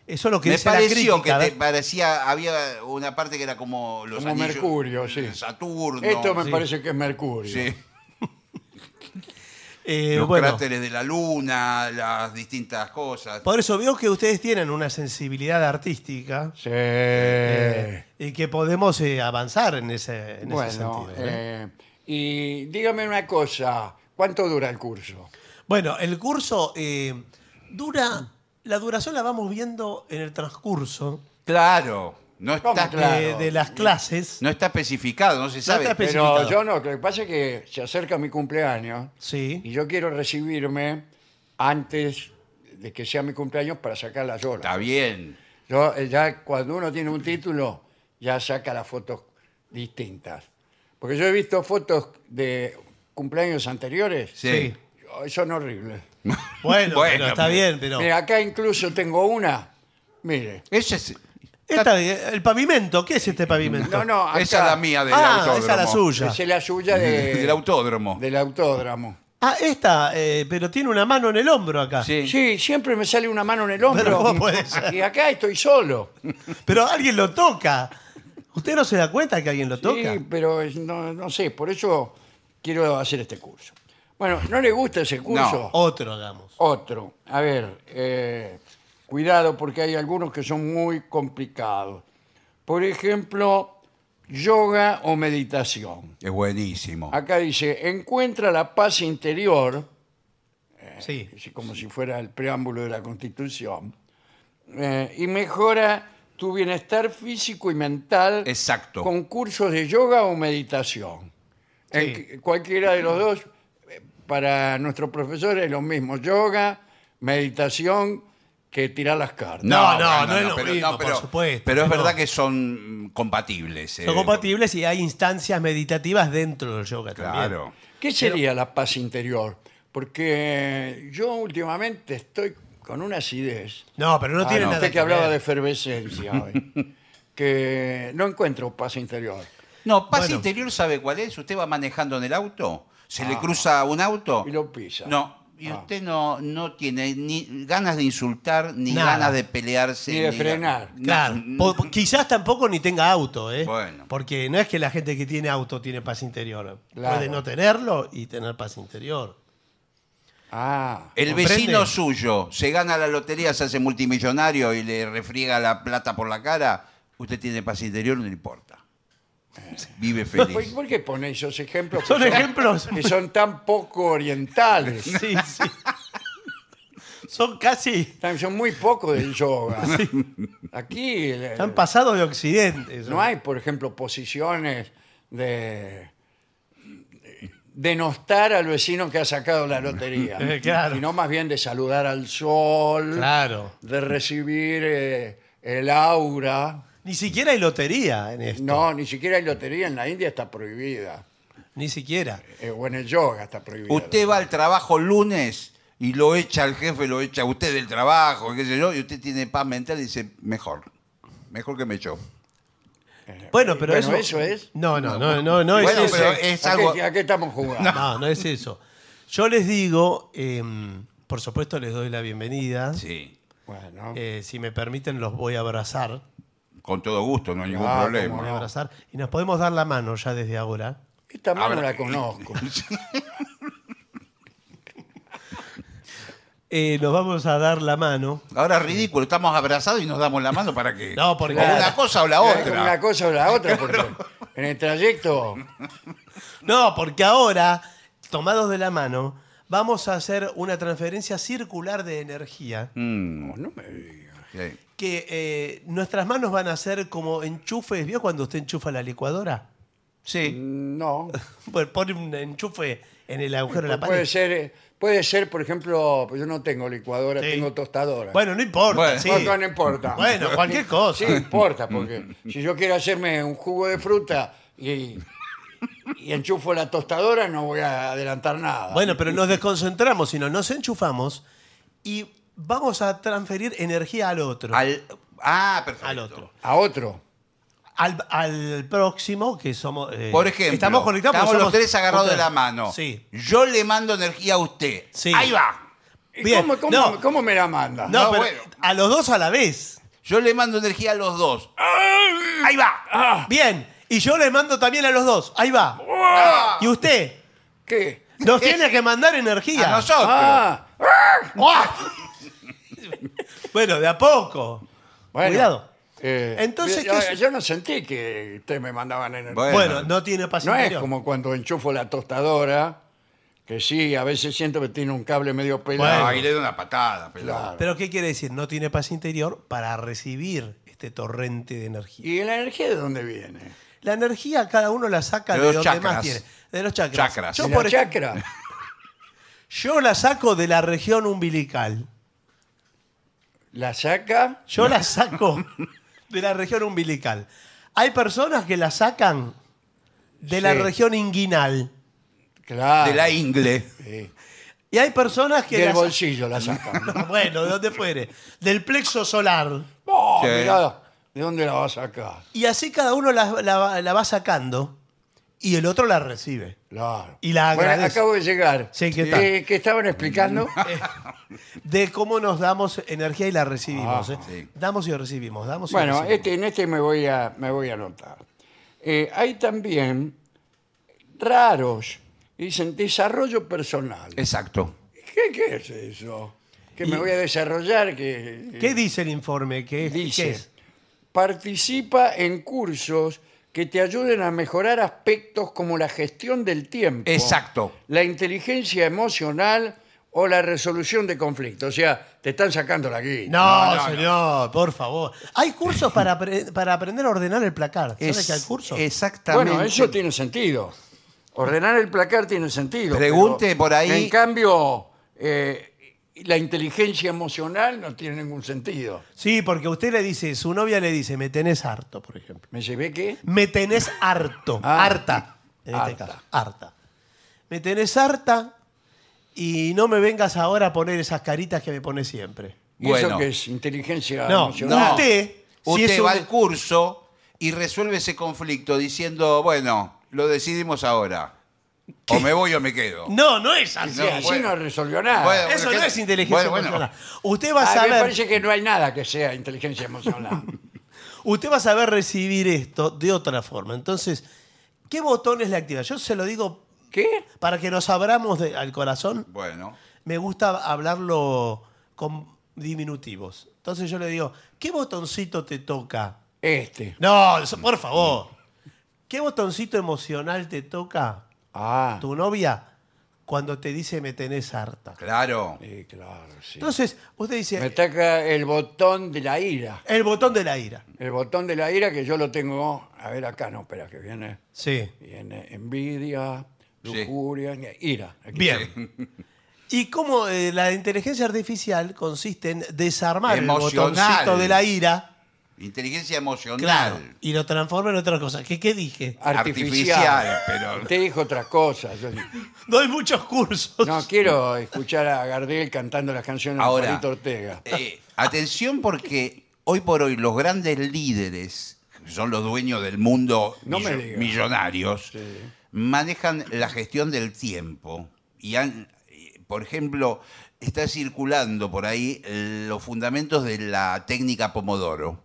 eso es lo que
Me
dice la
pareció
crítica.
que te parecía, había una parte que era como los
Como
anillos
Mercurio, sí.
Saturno.
Esto me
Sí.
parece que es Mercurio.
Sí. [laughs]
Eh,
los
bueno,
cráteres de la luna, las distintas cosas.
por eso veo que ustedes tienen una sensibilidad artística
Sí.
eh, y que podemos eh, avanzar en ese, en ese
bueno,
sentido. ¿eh?
eh, y dígame una cosa, ¿cuánto dura el curso?
Bueno, el curso eh, dura. La duración la vamos viendo en el transcurso
Claro, no
¿Cómo
está,
claro?
de, de las clases.
no está especificado, no se sabe.
está
Pero
especificado.
yo no, lo que pasa es que se acerca mi cumpleaños
Sí.
y yo quiero recibirme antes de que sea mi cumpleaños para sacar las
Está bien.
Yo, eh, ya cuando uno tiene un título, ya saca las fotos distintas. Porque yo he visto fotos de cumpleaños anteriores.
Sí.
y Son horribles.
Bueno, [laughs]
Bueno,
pero está
pero-
bien, pero.
Mira, acá incluso tengo una. Mire.
Ese es,
Esta- el pavimento, ¿qué es este pavimento?
No, no, acá.
esa es la mía del
ah,
autódromo.
esa es la suya.
Esa es la suya de- [laughs]
Del autódromo.
del autódromo.
Ah, esta, eh, pero tiene una mano en el hombro acá.
Sí.
Sí, siempre me sale una mano en el hombro.
Pero ¿cómo puede ser?
Y acá estoy solo.
Pero alguien lo toca. ¿Usted no se da cuenta que alguien lo toca?
Sí, pero es- no, no sé, por eso quiero hacer este curso. Bueno, ¿no le gusta ese curso?
Otro hagamos.
Otro. A ver, eh, cuidado porque hay algunos que son muy complicados. Por ejemplo, yoga o meditación.
Es buenísimo.
Acá dice, encuentra la paz interior,
Sí.
así como si fuera el preámbulo de la Constitución, eh, y mejora tu bienestar físico y mental
Exacto.
con cursos de yoga o meditación. En
Sí.
que- cualquiera de los dos, eh, para nuestro profesor es lo mismo, yoga, meditación, que tirar las cartas.
No, no, no es lo
pero,
mismo, por supuesto,
Pero es
pero-
verdad que son compatibles. eh.
Son compatibles y hay instancias meditativas dentro del yoga también.
Claro.
¿Qué sería la paz interior? Porque yo últimamente estoy con una acidez.
No, pero no
Ah,
tiene
no,
nada
usted
que
que hablaba
ver.
de efervescencia hoy. [laughs] que no encuentro paz interior.
No, paz
Bueno.
interior, ¿sabe cuál es? Usted va manejando en el auto, se le cruza un auto.
Y lo pisa.
No, y
Ah.
usted no, no tiene ni ganas de insultar, ni
Nada.
ganas de pelearse.
Ni de frenar.
No,
Claro,
no.
po- po- quizás tampoco ni tenga auto, ¿eh?
Bueno.
Porque no es que la gente que tiene auto tiene paz interior.
Claro.
Puede no tenerlo y tener paz interior.
Ah,
El
¿Comprende?
vecino suyo se gana la lotería, se hace multimillonario y le refriega la plata por la cara, usted tiene paz interior, no le importa. Vive
¿por,
feliz.
por qué pone esos ejemplos? que
Son ejemplos.
Que son tan poco orientales. [laughs]
Sí, sí. Son casi.
Tan- Son muy poco del yoga. [laughs] Aquí eh,
Han pasado de Occidente. son.
no hay, por ejemplo, posiciones de denostar al vecino que ha sacado la lotería. [laughs]
Eh, claro.
Sino más bien de saludar al sol,
Claro.
de recibir eh, el aura.
Ni siquiera hay lotería en esto.
No, ni siquiera hay lotería en la India, está prohibida.
Ni siquiera.
Eh, o en el yoga está prohibida.
Usted va al trabajo lunes y lo echa al jefe, lo echa a usted del trabajo, qué sé yo, y usted tiene paz mental y dice, mejor, mejor que me echó.
Bueno, pero
Bueno,
eso.
eso es.
No, no, no, no, no
Bueno,
es eso.
es
¿A,
algo-
qué, a qué estamos jugando?
No, no es eso. Yo les digo, em, por supuesto les doy la bienvenida.
Sí,
Bueno,
Eh, si me permiten, los voy a abrazar.
Con todo gusto, no hay ningún
Ah,
problema.
abrazar. Y nos podemos dar la mano ya desde ahora.
esta mano
Ahora-
la conozco. [laughs]
Eh, nos vamos a dar la mano.
Ahora es ridículo, estamos abrazados y nos damos la mano para qué. [laughs]
No, porque-
O una cosa o la
Una
otra.
cosa o la [laughs] otra, porque en el trayecto.
No, porque ahora, tomados de la mano, vamos a hacer una transferencia circular de energía.
Mm,
No, no me diga.
sí.
Que eh, nuestras manos van a ser como enchufes. ¿Vio cuando usted enchufa la licuadora?
Sí.
No. [laughs]
Pues pone un enchufe en el agujero de la
puede
pared.
ser, eh, puede ser, por ejemplo, pues yo no tengo licuadora,
Sí.
tengo tostadora.
Bueno, no importa.
Bueno.
sí.
No, no importa.
Bueno, cualquier cosa.
Sí, importa, porque si yo quiero hacerme un jugo de fruta y, y enchufo la tostadora, no voy a adelantar nada.
Bueno, pero nos desconcentramos, sino nos enchufamos y vamos a transferir energía al otro.
Al, ah, perfecto.
Al otro.
A otro.
Al, al próximo, que somos. eh,
Por ejemplo,
estamos conectados porque
estamos los
somos
tres agarrados de la mano.
Sí.
Yo le mando energía a usted.
Sí.
Ahí va.
¿Y
Bien,
¿Cómo, cómo-
no.
cómo me la manda?
No,
No,
pero
bueno.
a los dos a la vez.
Yo le mando energía a los dos. Ahí va.
Ah,
Bien. Y yo le mando también a los dos. Ahí va.
Ah,
Y usted
¿Qué?
nos tiene que mandar energía.
a nosotros.
Ah,
¡Ah! Bueno, de a poco.
bueno.
Cuidado.
Eh,
Entonces,
yo,
¿qué es?
yo no sentí que ustedes me mandaban energía.
Bueno.
Bueno, no tiene paz
no es
interior.
como cuando enchufo la tostadora, que sí, a veces siento que tiene un cable medio pelado.
Bueno.
Ahí le doy una patada, pelado.
Claro.
Pero ¿qué quiere decir? No tiene paz interior para recibir este torrente de energía.
¿Y la energía de dónde viene?
La energía cada uno la saca
De
de,
los
donde
chakras.
más tiene. De los chakras.
Chakras.
Yo,
¿De
por
la
ej-
chakra? [laughs]
yo la saco de la región umbilical.
¿La saca?
Yo la saco [laughs] de la región umbilical. Hay personas que la sacan de la
Sí.
región inguinal.
Claro.
De la ingle.
Sí.
Y hay personas que
Del
la sa-
bolsillo la sacan. [laughs]
bueno, de donde fuere. Del plexo solar.
Oh,
Sí.
mirá, ¿de dónde la va a sacar?
Y así cada uno la, la- la va sacando y el otro la recibe.
Claro.
Y la
Bueno,
agradece.
acabo de llegar.
Sí, ¿qué tal?
Eh, ¿Qué estaban explicando? [laughs]
De cómo nos damos energía y la recibimos.
Ah,
¿eh?
sí.
Damos y recibimos, damos y
Bueno,
recibimos.
este, en este me voy a, me voy a anotar. Eh, hay también raros, dicen desarrollo personal.
Exacto.
¿Qué, qué es eso? Que me voy a desarrollar, que
¿Qué dice el informe? ¿Qué, es- qué
dice,
es?
participa en cursos que te ayuden a mejorar aspectos como la gestión del tiempo,
Exacto.
la inteligencia emocional o la resolución de conflictos. O sea, te están sacando la guita.
No,
No, no,
señor, por favor. Hay cursos para, apre- para aprender a ordenar el placar. ¿Sabes
Es-
que hay cursos?
Exactamente.
Bueno, eso tiene sentido. Ordenar el placar tiene sentido.
Pregunte
pero,
por ahí-
En cambio, eh, la inteligencia emocional no tiene ningún sentido.
Sí, porque usted le dice, su novia le dice, me tenés harto, por ejemplo.
¿Me llevé qué?
Me tenés harto.
Ah.
harta. En este
Harta.
caso. Harta. Me tenés harta y no me vengas ahora a poner esas caritas que me pones siempre.
¿Y
Bueno.
eso qué es? ¿Inteligencia
No,
emocional?
usted, si
Usted
es un-
va al curso y resuelve ese conflicto diciendo, bueno, lo decidimos ahora. O me voy o me quedo.
No, no es así.
Sí, así
bueno.
no resolvió nada.
Bueno,
Eso
¿qué-
no es inteligencia
bueno, bueno.
emocional. Usted va a
A mí me
saber,
parece que no hay nada que sea inteligencia emocional. [laughs]
usted va a saber recibir esto de otra forma. Entonces, ¿qué botones le activa? Yo se lo digo
¿Qué?
para que nos abramos de- al corazón.
Bueno.
Me gusta hablarlo con diminutivos. Entonces yo le digo, ¿qué botoncito te toca?
Este.
No, por favor. ¿Qué botoncito emocional te toca
Ah,
tu novia cuando te dice me tenés harta?
Claro.
sí, claro, sí.
Entonces, usted dice,
Me toca el botón de la ira.
el botón de la ira.
El botón de la ira que yo lo tengo, a ver acá, no, espera, que viene,
Sí.
viene envidia,
Sí.
lujuria, ira. Aquí
Bien. [laughs] Y cómo eh, la inteligencia artificial consiste en desarmar
Emocional.
el botoncito de la ira
Inteligencia emocional.
claro, y lo transforma en otra cosa. ¿Qué, qué dije?
Artificial.
Artificial, pero-
Usted dijo otra cosa. Yo [laughs]
Doy muchos cursos.
no quiero escuchar a Gardel cantando las canciones de Juanito Ortega.
Eh, atención porque hoy por hoy los grandes líderes, que son los dueños del mundo
No me
millo-
diga.
millonarios,
Sí.
manejan la gestión del tiempo. Y han, eh, por ejemplo, está circulando por ahí los fundamentos de la técnica Pomodoro.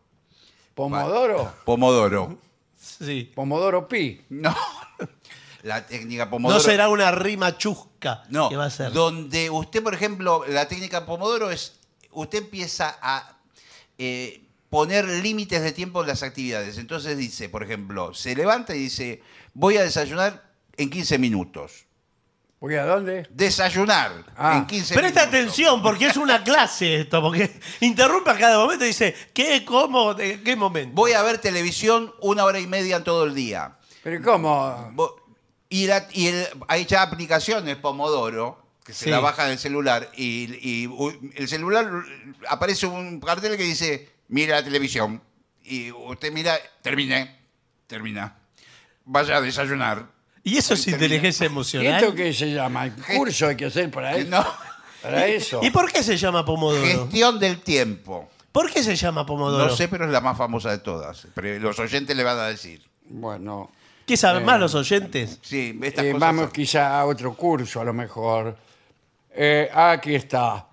Pomodoro,
Pomodoro.
Sí.
Pomodoro Pi.
No. [laughs] La técnica Pomodoro.
No será una rima chusca
No,
que va a ser.
donde usted, por ejemplo, la técnica Pomodoro es, usted empieza a eh, poner límites de tiempo en las actividades. Entonces dice, por ejemplo, se levanta y dice, voy a desayunar en 15 minutos.
¿Voy a dónde?
Desayunar
Ah.
en 15
Presta
minutos.
atención, porque es una clase esto, porque interrumpe a cada momento y dice, ¿qué, cómo, de qué momento?
Voy a ver televisión una hora y media en todo el día.
¿Pero cómo?
Vo- Y, la- y el- hay ya aplicaciones Pomodoro que se
Sí.
la bajan del celular y, y u- el celular aparece un cartel que dice mira la televisión y usted mira termine termina vaya a desayunar
¿Y eso es inteligencia
¿Y
emocional?
esto qué se llama? ¿El curso hay que hacer para eso?
No,
Para eso.
¿Y por qué se llama pomodoro?
gestión del tiempo.
¿Por qué se llama pomodoro?
No sé, pero es la más famosa de todas. Pero los oyentes le van a decir.
Bueno,
¿Qué saben más los oyentes?
Sí, estas
eh,
cosas
vamos
son-
quizá a otro curso a lo mejor. Eh, aquí está.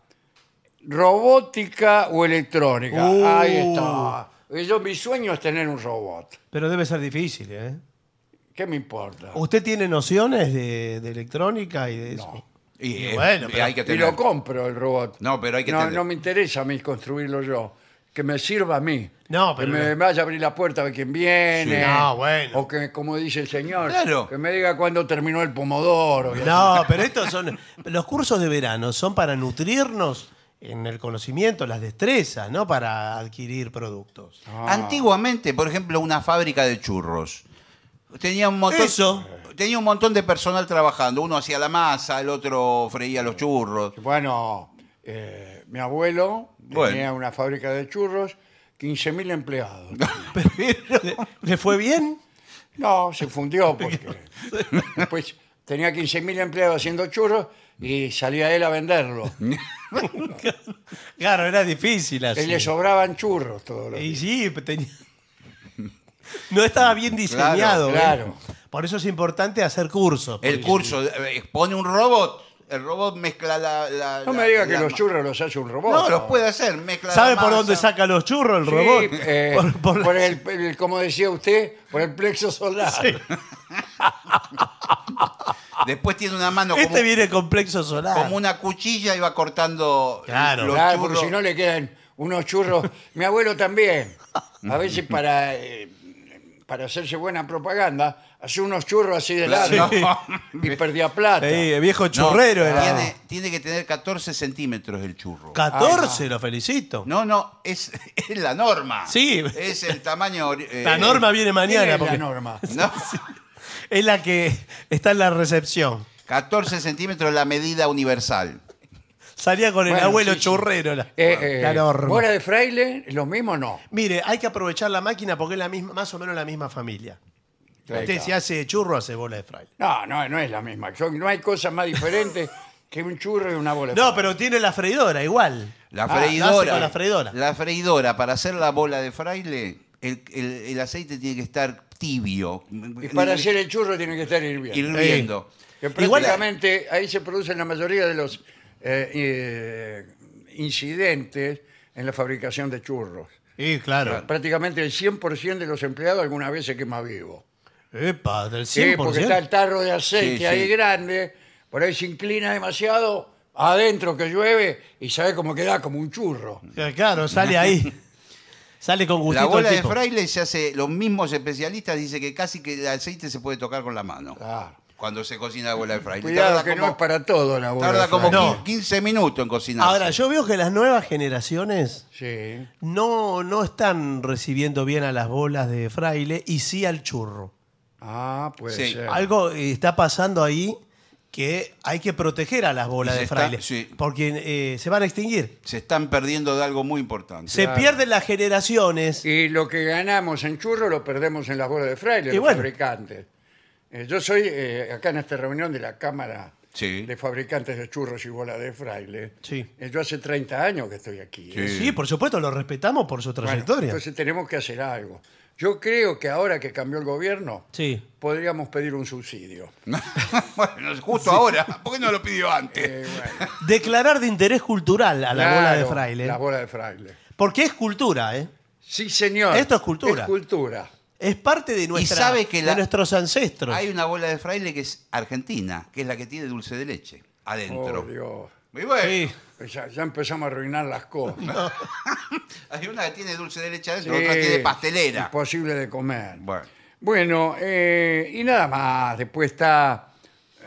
Robótica o electrónica.
Uh.
Ahí está. Yo, mi sueño es tener un robot.
Pero debe ser difícil, ¿eh?
¿Qué me importa?
¿Usted tiene nociones de, de electrónica y de eso?
Y,
Y
eh,
bueno,
y
pero-
hay que
Y
tener.
lo compro el robot.
No, pero hay que
no,
tener-
no me interesa a mí construirlo yo. Que me sirva a mí.
No, pero-
Que me vaya a abrir la puerta a ver quién viene.
Sí. No, bueno.
O que, como dice el señor,
Claro.
que me diga cuándo terminó el pomodoro. y.
No, pero estos son. Los cursos de verano son para nutrirnos en el conocimiento, las destrezas, no para adquirir productos.
Ah.
Antiguamente, por ejemplo, una fábrica de churros. Tenía un montón,
Eso.
tenía un montón de personal trabajando. Uno hacía la masa, el otro freía los churros.
Bueno, eh, mi abuelo
Bueno.
tenía una fábrica de churros, 15.000 empleados. [laughs]
¿Le, le fue bien?
No, se fundió porque después tenía 15.000 empleados haciendo churros y salía él a venderlo. [laughs]
Claro, era difícil así.
Le sobraban churros todos los
Y
días.
sí, tenía... [laughs] No estaba bien diseñado. ¿eh?
claro.
Por eso es importante hacer cursos.
El curso eh, pone un robot. El robot mezcla la. la-
No
la-
me diga que
la-
los churros los hace un robot.
No, los puede hacer. Mezcla
¿Sabe
la
por
masa.
dónde saca los churros el
Sí,
robot?
eh, [laughs]
Por- por-
por el, [laughs] el- como decía usted, por el plexo solar.
Después tiene una mano como,
Este viene complejo solar.
como una cuchilla y va cortando
Claro.
los
Claro, porque
churros.
si no le quedan unos churros. Mi abuelo también. A veces para, eh, para hacerse buena propaganda, hace unos churros así de largo y perdía plata.
Sí, el viejo
No,
churrero era.
Tiene, tiene que tener 14 centímetros el churro.
14, lo felicito.
No, no, es, es la norma.
Sí.
Es el tamaño. eh,
La norma viene
¿Quién
mañana.
es
porque
la norma? [laughs]
no,
Es la que está en la recepción.
14 centímetros es la medida universal.
Salía con el
Bueno,
abuelo
sí, sí.
churrero. La,
Eh, eh,
la norma.
¿Bola de fraile? ¿Lo mismo o no?
Mire, hay que aprovechar la máquina porque es la misma, más o menos la misma familia.
Claro.
Usted si hace churro, hace bola de fraile.
No, no, no es la misma. Son- no hay cosa más diferente [laughs] que un churro y una bola de
No,
fraile.
pero tiene la freidora igual.
La
Ah, la hace
freidora.
con la freidora.
La freidora, para hacer la bola de fraile, el, el- el aceite tiene que estar tibio.
Y para hacer el churro tiene que estar hirviendo.
hirviendo.
Que
Igual-
prácticamente ahí se producen la mayoría de los eh, eh, incidentes en la fabricación de churros.
Sí, claro.
Prácticamente el 100% de los empleados alguna vez se quema vivo.
Epa, del 100%.
Sí, porque está el tarro de aceite
Sí,
ahí
sí.
grande, por ahí se inclina demasiado, adentro que llueve y sabe cómo queda como un churro.
Claro, sale ahí. [laughs] sale con gustito
La bola
el
de
tipo.
fraile se hace, los mismos especialistas dicen que casi que el aceite se puede tocar con la mano.
Claro.
Cuando se cocina la bola de fraile.
Cuidado
Tarda
que
como,
no es para todo la bola
tarda
de
como
fraile.
No.
15 minutos en cocinar.
Ahora, yo veo que las nuevas generaciones
Sí.
no, no están recibiendo bien a las bolas de fraile y sí al churro.
Ah, puede
Sí.
ser.
Algo eh, está pasando ahí que hay que proteger a las bolas
Y se
de
está-
fraile.
sí.
Porque eh, se van a extinguir.
Se están perdiendo de algo muy importante.
Se pierden las generaciones.
Y lo que ganamos en churro lo perdemos en las bolas de fraile,
Y
los
bueno.
fabricantes. Eh, yo soy, eh, acá en esta reunión de la Cámara
Sí.
de Fabricantes de Churros y Bolas de Fraile,
Sí.
eh, yo hace 30 años que estoy aquí. ¿eh?
Sí, por supuesto, lo respetamos por su
Bueno,
trayectoria.
entonces tenemos que hacer algo. Yo creo que ahora que cambió el gobierno,
sí.
podríamos pedir un subsidio. [laughs]
bueno, justo ahora. ¿Por qué no lo pidió antes?
Eh, bueno, [laughs]
Declarar de interés cultural a la bola de
claro,
fraile.
La bola de fraile.
Porque es cultura, ¿eh?
Sí, señor.
Esto es cultura.
Es cultura.
Es parte de, nuestra,
sabe que la-
de nuestros ancestros.
Hay una bola de fraile que es argentina, que es la que tiene dulce de leche adentro.
Oh, Dios.
Muy bueno.
Sí.
Ya, ya empezamos a arruinar las cosas. [laughs]
Hay una que tiene dulce de leche adentro,
Sí,
otra tiene pastelera.
Imposible de comer.
Bueno.
Bueno, eh, y nada más. Después está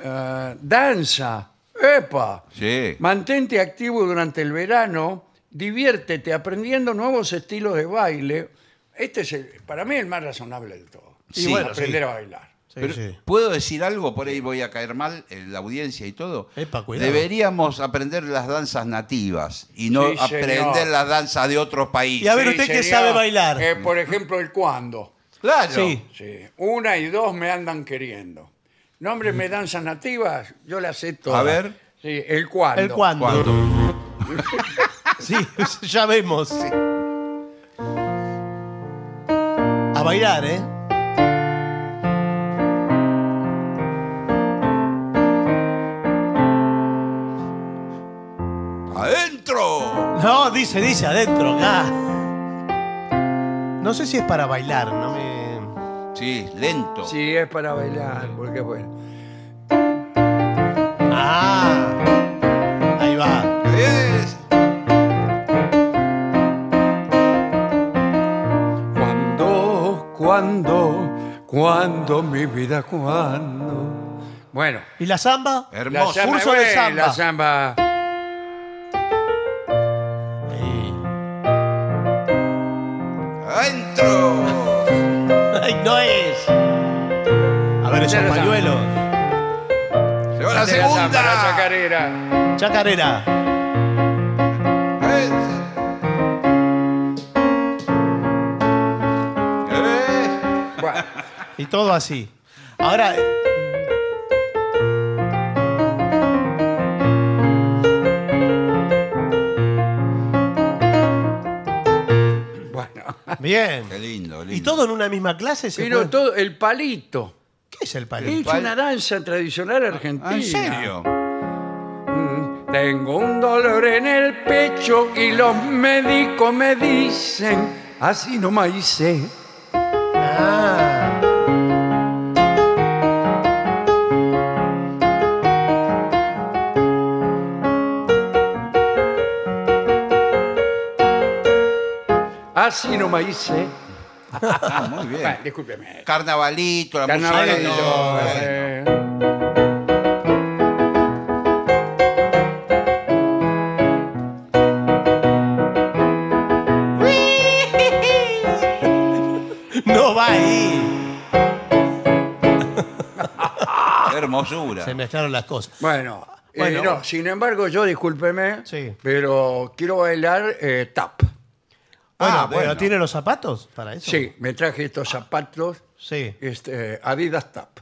eh, danza. ¡Epa!
Sí.
Mantente activo durante el verano. Diviértete aprendiendo nuevos estilos de baile. Este es el- para mí el más razonable de todo.
Sí,
bueno,
aprender
sí.
a bailar.
Sí,
Pero,
sí.
¿Puedo decir algo? Por ahí voy a caer mal en la audiencia y todo.
Epa, cuidado.
Deberíamos aprender las danzas nativas y no
Sí,
aprender las danzas de otros países.
Y a ver, usted que
sería,
sabe bailar.
eh, por ejemplo, el cuándo.
Claro.
Sí.
Sí. Una y dos me andan queriendo. Nómbreme danzas nativas, yo las sé todas.
A ver.
Sí, el cuándo.
El cuándo.
¿Cuándo? [laughs]
Sí, ya vemos. A bailar, ¿eh?
¡Adentro!
No, dice, dice adentro, acá. No sé si es para bailar, no me.
Sí, lento.
Sí, es para bailar, porque bueno.
Ah,
cuando, mi vida, cuando. Bueno,
¿Y la samba?
la
Hermoso.
samba,
Curso de samba.
la samba.
Eh,
¡Adentro! [laughs]
Ay, no es. A ver, esos
la
pañuelos.
¡Llegó la
Esta es la samba, la
segunda!
chacarera.
Chacarera. Y todo así. Ahora,
bueno.
bien.
Qué lindo, lindo.
¿Y todo en una misma clase? ¿se
Pero
puede?
todo, el palito.
¿Qué es el
Es
palito?
pal-
una danza tradicional argentina.
Ah, ¿En serio?
Mm, Tengo un dolor en el pecho y los médicos me dicen, así no me hice.
Ah,
Así no me hice.
Ah, muy bien.
Bueno, discúlpeme.
Carnavalito, la
Carnavalito.
música.
eh,
no va ahí. [laughs]
Qué hermosura.
Se mezclaron las cosas.
Bueno, eh,
Bueno.
no, sin embargo, yo discúlpeme,
Sí.
pero quiero bailar eh, tap.
Bueno,
Ah,
pero
bueno.
¿tiene los zapatos para eso?
Sí, me traje estos zapatos
Sí.
este, Adidas Tap.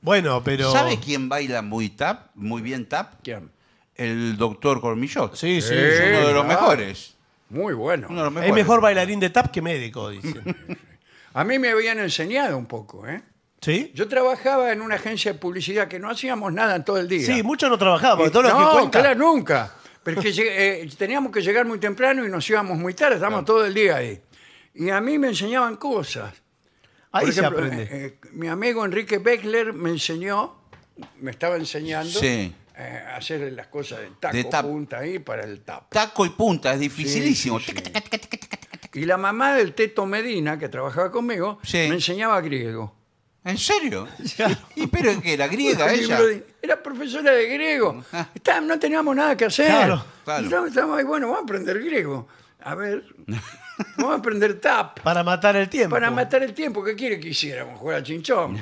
Bueno, pero.
¿Sabe quién baila muy tap, muy bien tap?
¿Quién?
El doctor Cormillot.
Sí, sí.
Eh,
sí.
Uno de los
Ah.
mejores.
Muy bueno.
Uno de los
Es
mejores.
mejor bailarín de tap que médico, dicen. [laughs]
A mí me habían enseñado un poco, ¿eh?
¿Sí?
Yo trabajaba en una agencia de publicidad que no hacíamos nada en todo el día.
Sí, muchos no trabajaban, porque todo lo
no,
que cuenta.
claro, nunca. Pero es que lleg- eh, teníamos que llegar muy temprano y nos íbamos muy tarde, estábamos todo el día ahí. Y a mí me enseñaban cosas.
Ahí
Por
se
ejemplo,
aprende.
eh, eh, mi amigo Enrique Beckler me enseñó, me estaba enseñando
Sí.
eh, a hacer las cosas de taco,
De tap.
punta ahí para el tap.
Taco y punta, es dificilísimo.
Sí, sí, sí. Y la mamá del Teto Medina, que trabajaba conmigo,
Sí.
me enseñaba griego.
¿En serio? [laughs] ¿Y pero que era griega ella?
Era profesora de griego. [laughs] Está- no teníamos nada que hacer.
Claro,
claro.
Y Estábamos, ahí, bueno, vamos a aprender griego. A ver, [laughs] vamos a aprender tap.
Para matar el tiempo.
Para matar el tiempo, ¿qué quiere que hiciéramos? Jugar al chinchón.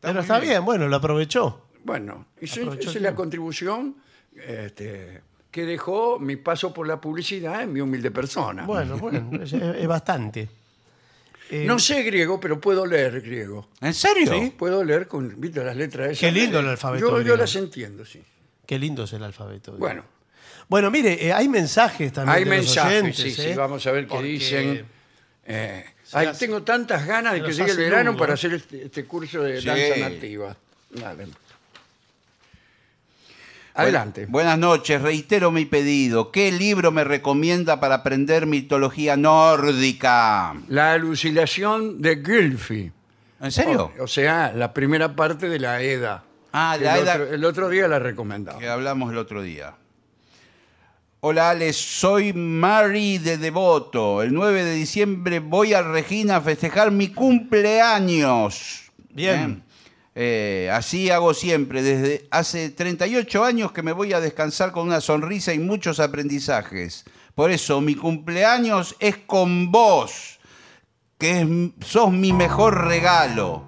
Pero está bien, bueno, lo aprovechó.
Bueno, esa
Aprovechó
esa
el
es la
tiempo.
contribución este, que dejó mi paso por la publicidad en mi humilde persona.
Bueno, bueno, es, es bastante. Eh,
No sé griego, pero puedo leer griego.
¿En serio?
¿Sí?
Puedo leer con ¿viste, las letras esas.
Qué lindo el alfabeto
Yo, yo
griego.
las entiendo, sí.
Qué lindo es el alfabeto.
Bueno,
Bueno, mire, eh, hay mensajes también.
hay
de los
mensajes,
oyentes,
sí, sí,
¿eh?
vamos a ver qué
Porque
dicen. Eh,
se
ay,
hace-
tengo tantas ganas de
se
que
los
llegue el
hace
verano para
¿eh?
hacer este, este curso de
Sí.
danza nativa. Dale. Adelante.
Bu- Buenas noches, reitero mi pedido. ¿Qué libro me recomienda para aprender mitología nórdica?
La alucinación de Gylfi.
¿En serio?
O sea, la primera parte de la Edda.
Ah, la
el,
Edda-
Otro, el otro día la recomendaba.
Que hablamos el otro día. Hola Alex, soy Mari de Devoto. El 9 de diciembre voy a Regina a festejar mi cumpleaños.
Bien.
Eh, así hago siempre. Desde hace 38 años que me voy a descansar con una sonrisa y muchos aprendizajes. Por eso mi cumpleaños es con vos, que es- sos mi mejor regalo.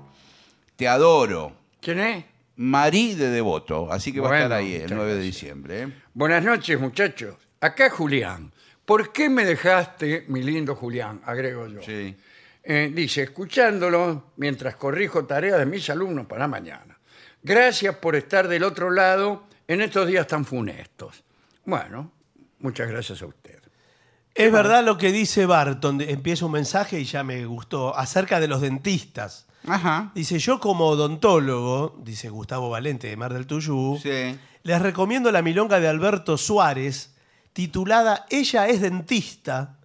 Te adoro.
¿Quién es?
Marí de Devoto. Así que va a estar ahí el
muchas
9 de diciembre. ¿eh?
Buenas noches, muchachos. Acá Julián. ¿Por qué me dejaste, mi lindo Julián? Agrego yo.
Sí.
Eh, dice, escuchándolo mientras corrijo tareas de mis alumnos para mañana. Gracias por estar del otro lado en estos días tan funestos. Bueno, muchas gracias a usted.
Es verdad lo que dice Barton, empieza un mensaje y ya me gustó, acerca de los dentistas.
Ajá.
Dice, yo como odontólogo, dice Gustavo Valente de Mar del Tuyú,
Sí.
les recomiendo la milonga de Alberto Suárez, titulada Ella es dentista,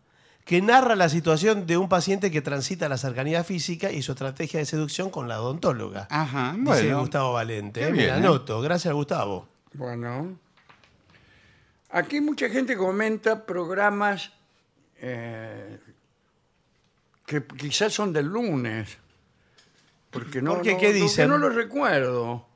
que narra la situación de un paciente que transita la cercanía física y su estrategia de seducción con la odontóloga.
Ajá.
Dice
Bueno.
Gustavo Valente.
Qué
eh,
bien,
Mira,
¿eh?
anoto. Gracias, Gustavo.
Bueno. Aquí mucha gente comenta programas eh, que quizás son del lunes. Porque no,
¿Por qué?
no-
¿Qué
porque
dicen?
no lo recuerdo.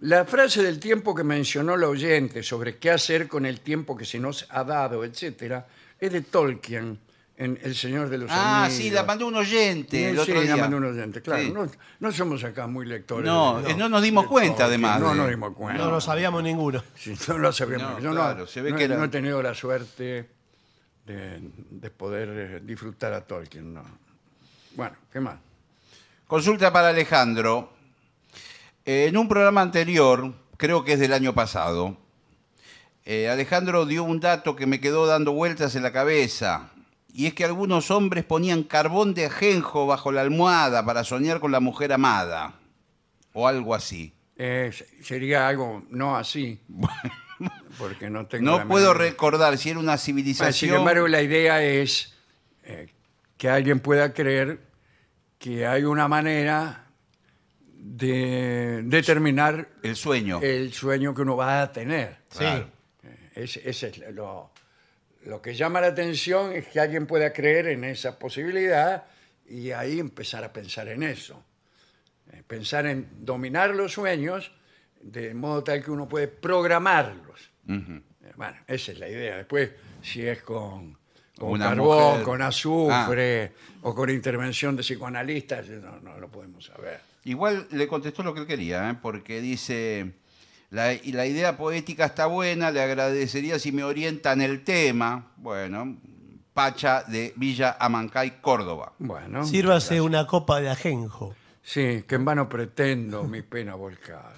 La frase del tiempo que mencionó la oyente sobre qué hacer con el tiempo que se nos ha dado, etcétera, es de Tolkien en El Señor de los
Ah,
Anillos.
sí, la mandó un oyente el
Sí,
otro
la mandó un oyente, claro.
Sí.
No, no somos acá muy lectores.
No,
de-
eh, no nos dimos cuenta,
Tolkien,
además,
No
de-
nos dimos cuenta.
No lo sabíamos ninguno.
Sí, no lo sabíamos.
No,
Yo no-
claro, se ve
no,
que era-
no he tenido la suerte de, de poder eh, disfrutar a Tolkien. No. Bueno, ¿qué más?
Consulta para Alejandro. En un programa anterior, creo que es del año pasado, eh, Alejandro dio un dato que me quedó dando vueltas en la cabeza. Y es que algunos hombres ponían carbón de ajenjo bajo la almohada para soñar con la mujer amada. O algo así.
Eh, se- sería algo no así. Porque no tengo.
No
la
puedo recordar si era una
Ah, Sin
civilización.
embargo, la idea es eh, que alguien pueda creer que hay una manera de determinar
El sueño.
el sueño que uno va a tener.
Claro.
Ese, es lo, lo que llama la atención es que alguien pueda creer en esa posibilidad y ahí empezar a pensar en eso. Eh, Pensar en dominar los sueños de modo tal que uno puede programarlos.
Ujú.
Eh, Bueno, esa es la idea. Después, si es con, con
Una
carbón,
mujer.
con azufre o con intervención de psicoanalistas, no, no lo podemos saber.
Igual le contestó lo que él quería, ¿eh? porque dice, la, y la idea poética está buena, le agradecería si me orientan el tema. Bueno, Pacha de Villa Amancay, Córdoba.
Bueno,
Sírvase una copa de ajenjo.
Sí, que en vano pretendo mi pena volcar.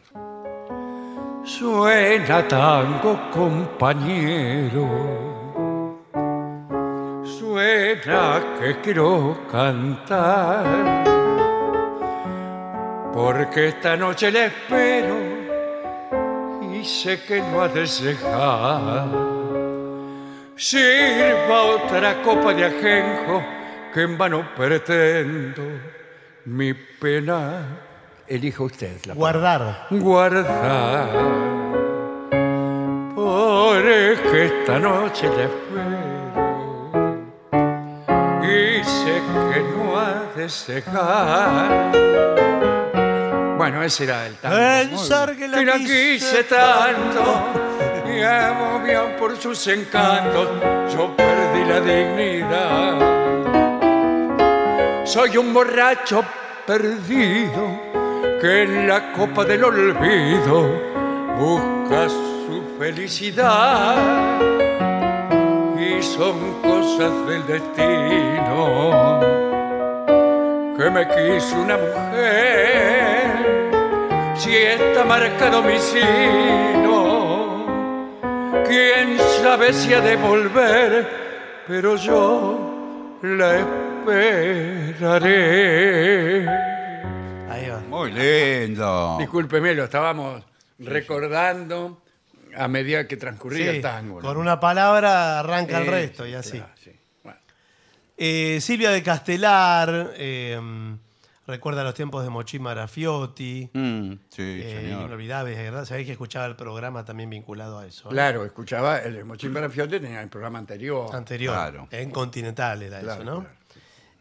Suena tango, compañero. Suena que quiero cantar. Porque esta noche le espero y sé que no ha de cejar. Sirva otra copa de ajenjo que en vano pretendo mi pena. Elija usted la
Guardar.
guardar. Porque esta noche le espero y sé que no ha de cejar. Bueno, ese era el tango.
Pensar que la
Que la
quise
quise tanto y amo bien por sus encantos. Yo perdí la dignidad. Soy un borracho perdido que en la copa del olvido busca su felicidad. Y son cosas del destino que me quiso una mujer. Si está marcado mi sino, quién sabe si ha de volver, pero yo la esperaré.
Ahí va.
Muy lindo.
Discúlpeme, lo estábamos recordando a medida que transcurría
Sí,
el tango. ¿no?
con una palabra arranca el
Sí,
resto y así.
claro, sí. Bueno,
Eh, Silvia de Castelar eh, recuerda los tiempos de Mochí Marafiotti.
Mm, sí,
Eh,
señor.
inolvidable, ¿verdad? Sabéis que escuchaba el programa también vinculado a eso. ¿eh?
Claro, escuchaba, el Mochín Barafiote tenía el programa anterior.
Anterior.
Claro.
En Continental era
Claro,
eso, ¿no?
claro.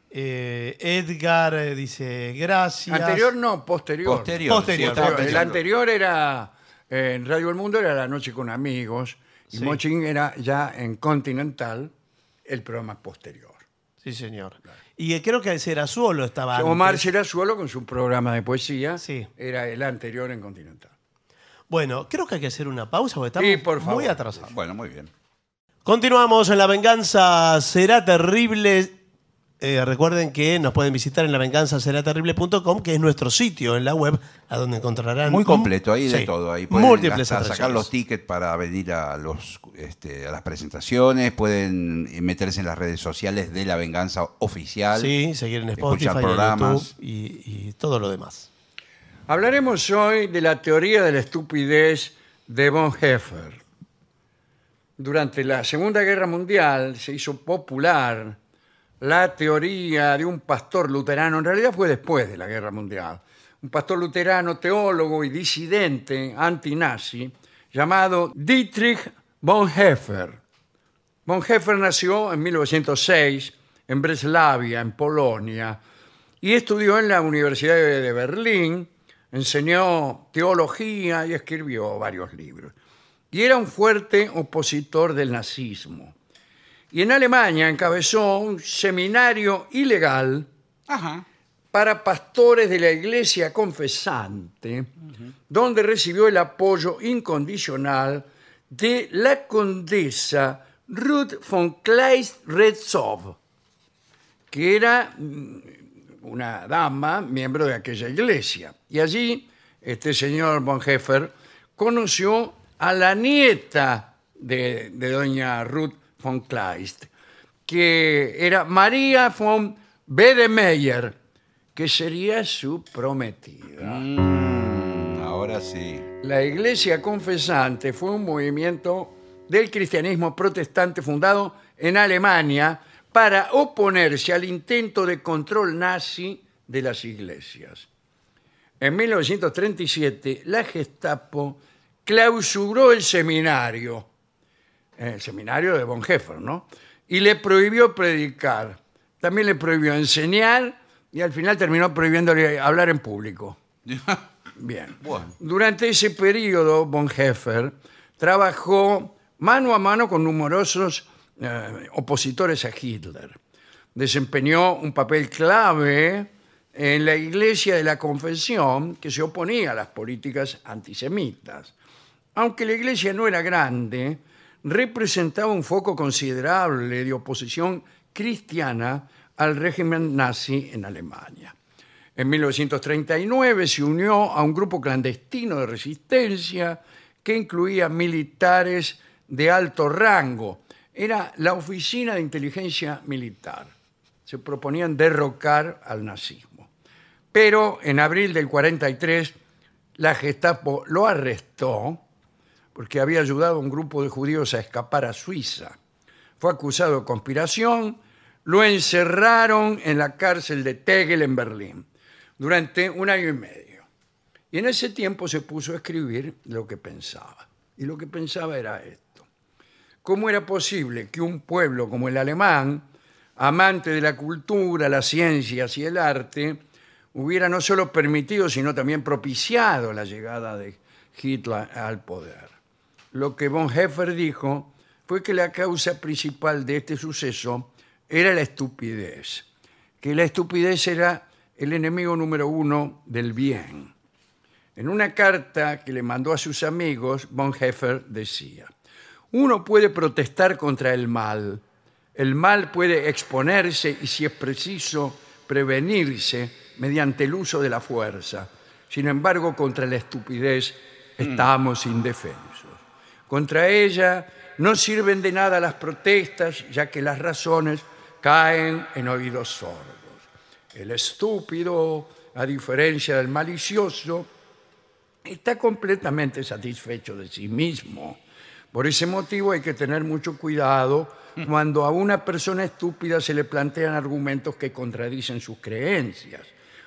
Eh, Edgar eh, dice, gracias.
Anterior no, posterior.
Posterior.
Posterior.
sí, estaba
Posterior. El anterior era eh, en Radio El Mundo, era La Noche con Amigos. Y
Sí.
Mochín era ya en Continental, el programa posterior.
Sí, señor. Y creo que Serazuolo estaba
Omar
antes.
Serazuelo con su programa de poesía
Sí.
era el anterior en Continental.
Bueno, creo que hay que hacer una pausa porque estamos
Sí, por favor.
muy atrasados.
Bueno, muy bien.
Continuamos en La Venganza Será Terrible. Eh, recuerden que nos pueden visitar en lavenganzaseraterrible.com, que es nuestro sitio en la web, a donde encontrarán...
Muy completo, ahí de
Sí,
todo. Ahí pueden
múltiples
hasta sacar los tickets para venir a, los, este, a las presentaciones, pueden meterse en las redes sociales de La Venganza Oficial.
Sí, seguir en Spotify,
escuchar
en
programas.
YouTube y, y todo lo demás.
Hablaremos hoy de la teoría de la estupidez de von Heffer. Durante la Segunda Guerra Mundial se hizo popular la teoría de un pastor luterano, en realidad fue después de la Guerra Mundial, un pastor luterano, teólogo y disidente antinazi, llamado Dietrich Bonhoeffer. Bonhoeffer nació en 1906 en Breslavia, en Polonia, y estudió en la Universidad de Berlín, enseñó teología y escribió varios libros. Y era un fuerte opositor del nazismo. Y en Alemania encabezó un seminario ilegal
Ajá.
para pastores de la iglesia confesante, donde recibió el apoyo incondicional de la condesa Ruth von Kleist-Retzow, que era mm, una dama, miembro de aquella iglesia. Y allí, este señor von Heffer conoció a la nieta de, de doña Ruth von Kleist, que era María von Bedemeyer, que sería su prometida.
Mm, ahora sí.
La iglesia confesante fue un movimiento del cristianismo protestante fundado en Alemania para oponerse al intento de control nazi de las iglesias. En 1937, la Gestapo clausuró el seminario, el seminario de von Heffer, ¿no? Y le prohibió predicar. También le prohibió enseñar y al final terminó prohibiéndole hablar en público. [laughs] Bien.
Bueno.
Durante ese periodo, von Heffer trabajó mano a mano con numerosos eh, opositores a Hitler. Desempeñó un papel clave en la Iglesia de la Confesión que se oponía a las políticas antisemitas. Aunque la iglesia no era grande, representaba un foco considerable de oposición cristiana al régimen nazi en Alemania. En 1939 se unió a un grupo clandestino de resistencia que incluía militares de alto rango. Era la Oficina de Inteligencia Militar. Se proponían derrocar al nazismo. Pero en abril del 43 la Gestapo lo arrestó porque había ayudado a un grupo de judíos a escapar a Suiza. Fue acusado de conspiración, lo encerraron en la cárcel de Tegel en Berlín durante un año y medio. Y en ese tiempo se puso a escribir lo que pensaba. Y lo que pensaba era esto. ¿Cómo era posible que un pueblo como el alemán, amante de la cultura, las ciencias y el arte, hubiera no solo permitido, sino también propiciado la llegada de Hitler al poder? Lo que von Heffer dijo fue que la causa principal de este suceso era la estupidez, que la estupidez era el enemigo número uno del bien. En una carta que le mandó a sus amigos, von Heffer decía, uno puede protestar contra el mal, el mal puede exponerse y si es preciso prevenirse mediante el uso de la fuerza. Sin embargo, contra la estupidez estamos indefensos. Contra ella no sirven de nada las protestas, ya que las razones caen en oídos sordos. El estúpido, a diferencia del malicioso, está completamente satisfecho de sí mismo. Por ese motivo hay que tener mucho cuidado cuando a una persona estúpida se le plantean argumentos que contradicen sus creencias.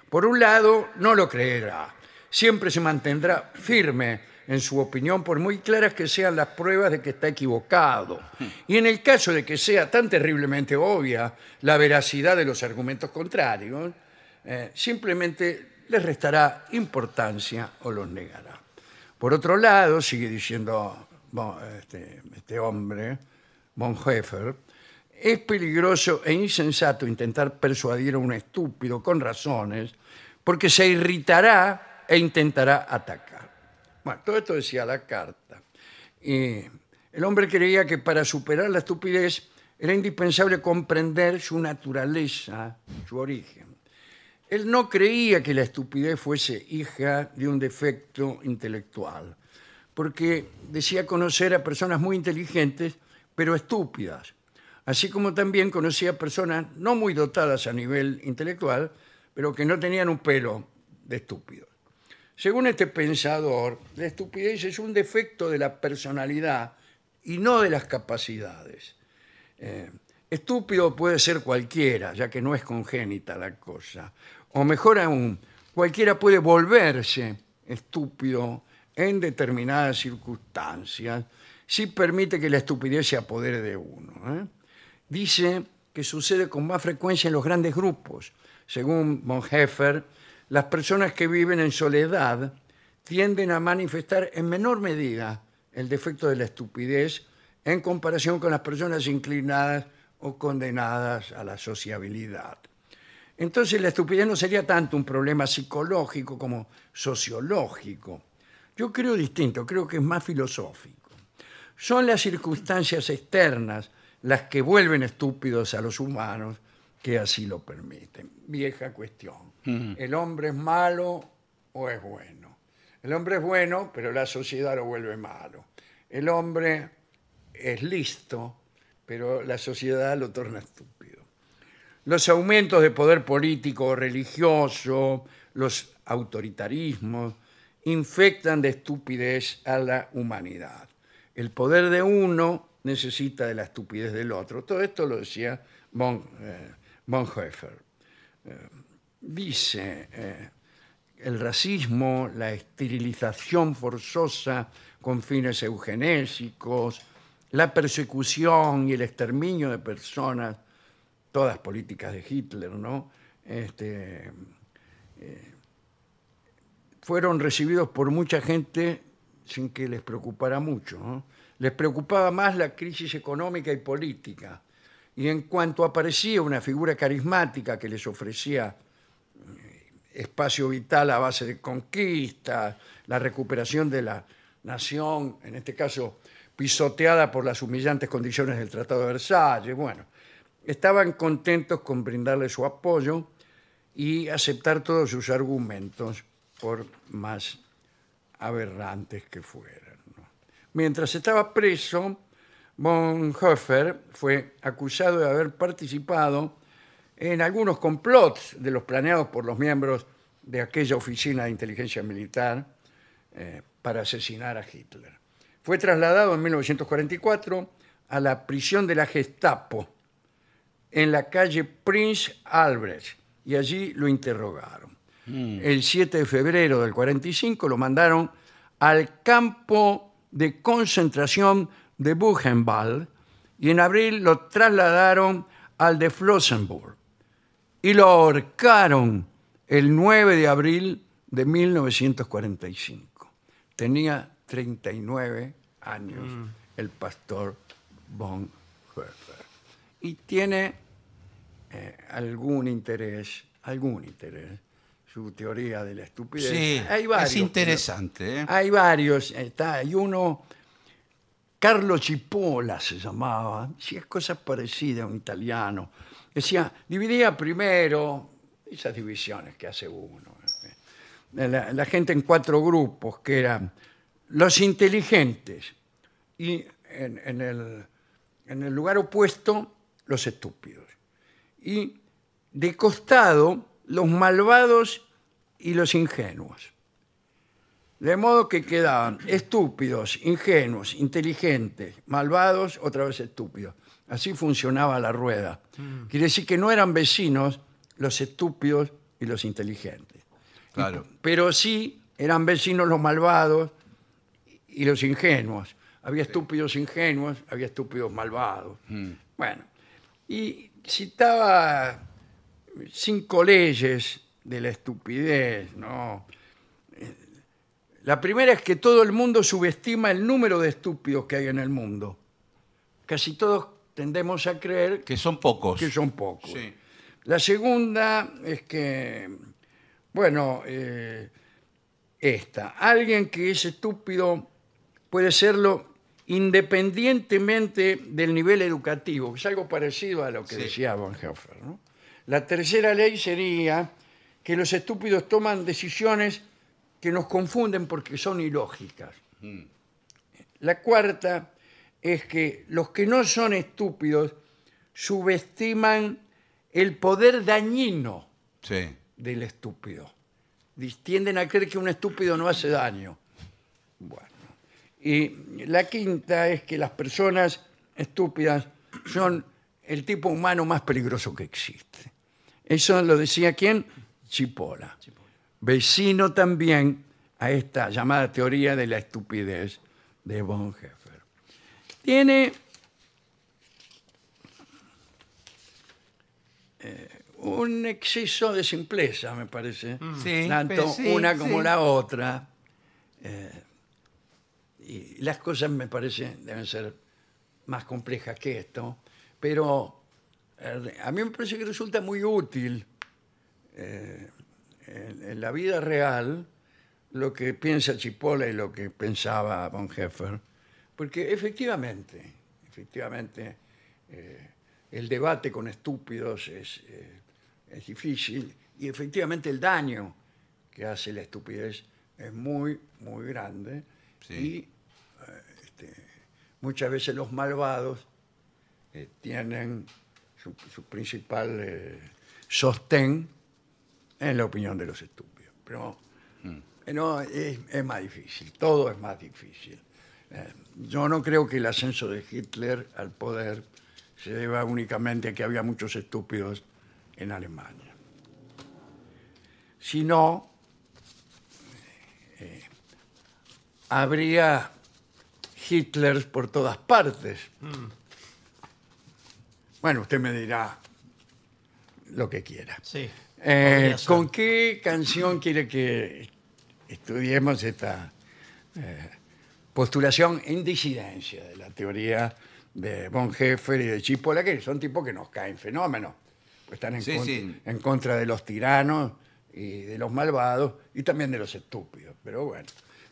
Por un lado, no lo creerá. Siempre se mantendrá firme en su opinión, por muy claras que sean las pruebas de que está equivocado. Y en el caso de que sea tan terriblemente obvia la veracidad de los argumentos contrarios, eh, simplemente les restará importancia o los negará. Por otro lado, sigue diciendo este, este hombre, von Heffer, es peligroso e insensato intentar persuadir a un estúpido con razones porque se irritará e intentará atacar. Bueno, todo esto decía la carta. Y el hombre creía que para superar la estupidez era indispensable comprender su naturaleza, su origen. Él no creía que la estupidez fuese hija de un defecto intelectual, porque decía conocer a personas muy inteligentes, pero estúpidas, así como también conocía personas no muy dotadas a nivel intelectual, pero que no tenían un pelo de estúpidos. Según este pensador, la estupidez es un defecto de la personalidad y no de las capacidades. Eh, estúpido puede ser cualquiera, ya que no es congénita la cosa. O mejor aún, cualquiera puede volverse estúpido en determinadas circunstancias si permite que la estupidez se apodere de uno. ¿eh? Dice que sucede con más frecuencia en los grandes grupos. Según Bonhoeffer, las personas que viven en soledad tienden a manifestar en menor medida el defecto de la estupidez en comparación con las personas inclinadas o condenadas a la sociabilidad. Entonces la estupidez no sería tanto un problema psicológico como sociológico. Yo creo distinto, creo que es más filosófico. Son las circunstancias externas las que vuelven estúpidos a los humanos que así lo permiten. Vieja cuestión. ¿El hombre es malo o es bueno? El hombre es bueno, pero la sociedad lo vuelve malo. El hombre es listo, pero la sociedad lo torna estúpido. Los aumentos de poder político o religioso, los autoritarismos, infectan de estupidez a la humanidad. El poder de uno necesita de la estupidez del otro. Todo esto lo decía von, eh, Bonhoeffer. Eh, dice, eh, el racismo, la esterilización forzosa con fines eugenésicos, la persecución y el exterminio de personas, todas políticas de Hitler, ¿no? Este, eh, fueron recibidos por mucha gente sin que les preocupara mucho. Les preocupaba más la crisis económica y política. Y en cuanto aparecía una figura carismática que les ofrecía eh, espacio vital a base de conquista, la recuperación de la nación, en este caso pisoteada por las humillantes condiciones del Tratado de Versalles. Bueno, estaban contentos con brindarle su apoyo y aceptar todos sus argumentos, por más aberrantes que fueran. Mientras estaba preso, Bonhoeffer fue acusado de haber participado en algunos complots de los planeados por los miembros de aquella oficina de inteligencia militar eh, para asesinar a Hitler. Fue trasladado en 1944 a la prisión de la Gestapo en la calle Prince Albrecht y allí lo interrogaron. El 7 de febrero del 45 lo mandaron al campo de concentración de Buchenwald y en abril lo trasladaron al de Flossenburg y lo ahorcaron el 9 de abril de 1945. Tenía 39 años el pastor von. Y tiene eh, algún interés, algún interés, su teoría de la estupidez.
Sí,
Hay varios,
es interesante. ¿eh?
Hay varios, está, hay uno, Carlo Cipolla se llamaba, sí, es cosa parecida a un italiano. Decía, dividía primero, esas divisiones que hace uno, eh, la, gente en cuatro grupos, que eran los inteligentes y el, en el lugar opuesto los estúpidos. Y de costado los malvados y los ingenuos. De modo que quedaban estúpidos, ingenuos, inteligentes, malvados, otra vez estúpidos. Así funcionaba la rueda. Quiere decir que no eran vecinos los estúpidos y los inteligentes.
Claro.
Pero sí eran vecinos los malvados y los ingenuos. Había estúpidos ingenuos, había estúpidos malvados. Bueno, y citaba cinco leyes de la estupidez, ¿no? La primera es que todo el mundo subestima el número de estúpidos que hay en el mundo. Casi todos tendemos a creer
Que son pocos.
que son pocos.
Sí.
La segunda es que, bueno, eh, esta, alguien que es estúpido puede serlo independientemente del nivel educativo, que es algo parecido a lo que
Sí.
decía Bonhoeffer. ¿no? La tercera ley sería que los estúpidos toman decisiones que nos confunden porque son ilógicas. La cuarta es que los que no son estúpidos subestiman el poder dañino
Sí.
del estúpido. Tienden a creer que un estúpido no hace daño. Bueno. Y la quinta es que las personas estúpidas son el tipo humano más peligroso que existe. Eso lo decía quién? Chipola. Vecino también a esta llamada teoría de la estupidez de Bonhoeffer. Tiene un exceso de simpleza, me parece.
Sí,
Tanto
sí,
una como
sí.
la otra. Eh, y las cosas me parece deben ser más complejas que esto. Pero eh, a mí me parece que resulta muy útil eh, en, en la vida real lo que piensa Chipola y lo que pensaba Bonhoeffer. Porque efectivamente, efectivamente, eh, el debate con estúpidos es, eh, es difícil y efectivamente el daño que hace la estupidez es muy, muy grande
Sí.
y eh, este, muchas veces los malvados eh, tienen su, su principal sostén en la opinión de los estúpidos. Pero eh, no, es, es más difícil, todo es más difícil. Eh, yo no creo que el ascenso de Hitler al poder se deba únicamente a que había muchos estúpidos en Alemania. Sino, eh, habría Hitlers por todas partes. Bueno, usted me dirá lo que quiera.
Sí.
Eh. ¿Con qué canción quiere que estudiemos esta eh, postulación en disidencia de la teoría de Bonhoeffer y de Chipola, que son tipos que nos caen fenómenos? Pues están en,
Sí,
con-
sí.
en contra de los tiranos y de los malvados y también de los estúpidos. Pero bueno,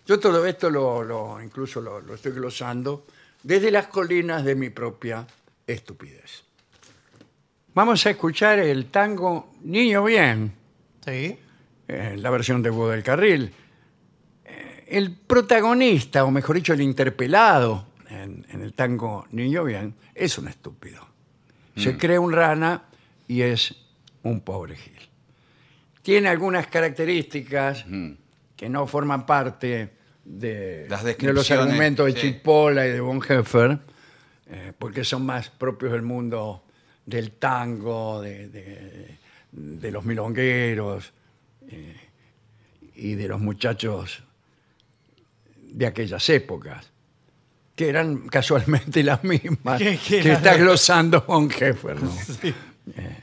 yo todo esto lo, lo- incluso lo, lo estoy glosando desde las colinas de mi propia estupidez. Vamos a escuchar el tango Niño Bien,
Sí.
eh, la versión de Hugo del Carril. Eh, el protagonista, o mejor dicho, el interpelado en, en el tango Niño Bien, es un estúpido. Se cree un rana y es un pobre gil. Tiene algunas características que no forman parte de,
Las
de los
descripciones,
argumentos de
sí.
Chipola y de Bonhoeffer, eh, porque son más propios del mundo del tango, de, de- de los milongueros eh, y de los muchachos de aquellas épocas, que eran casualmente [laughs] las mismas
Que-
está glosando Bonhoeffer. ¿no? [laughs] Eh,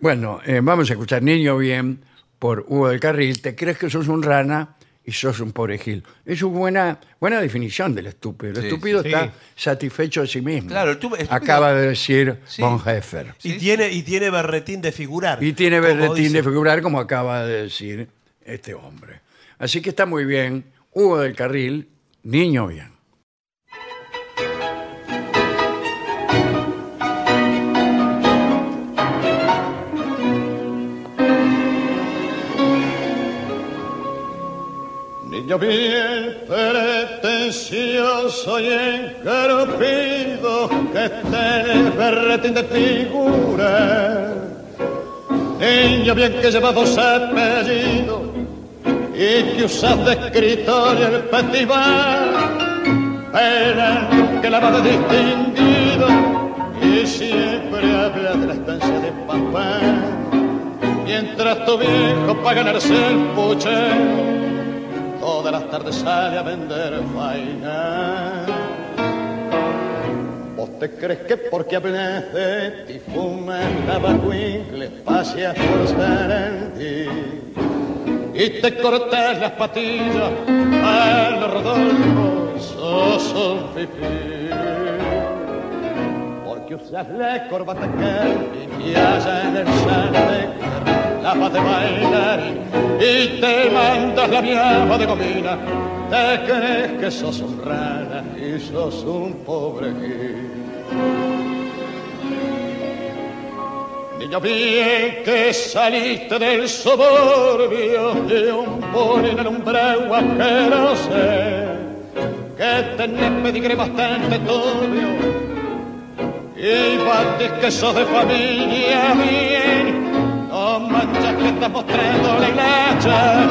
bueno, eh, vamos a escuchar Niño Bien por Hugo del Carril. ¿Te crees que sos un rana y sos un pobre gil? Es una buena, buena definición del estúpido. El
Sí,
estúpido
sí.
está
Sí.
satisfecho de sí mismo.
Claro, el estúpido-
Acaba de decir
Sí.
Bonhoeffer.
Y,
Sí,
tiene, y tiene berretín de figurar.
Y tiene
como
berretín
dice.
de figurar, como acaba de decir este hombre. Así que está muy bien. Hugo del Carril, niño bien.
Niño bien pretencioso y encaropido que tenés berretín de figura. Niño bien que lleva dos apellidos y que usas de escritorio el festival. Pero que la va distinguido y siempre habla de la estancia de papá. Mientras tu viejo para ganarse el puchero todas las tardes sale a vender vaina. ¿Vos te crees que porque hablas de ti fumas tabacuincle, paseas por Sarandí y te cortas las patillas a los Rodolfo, sos un fifí? Porque usas la corbata que y allá en el San la paz de bailar y te mandas la miaba de gomina. Te crees que sos un rana y sos un pobre. Niño bien que saliste del soburbio de un pobre en un breu asqueroso que tenés pedigre bastante turbio y bates que sos de familia bien, no manchas que estás mostrando la hilacha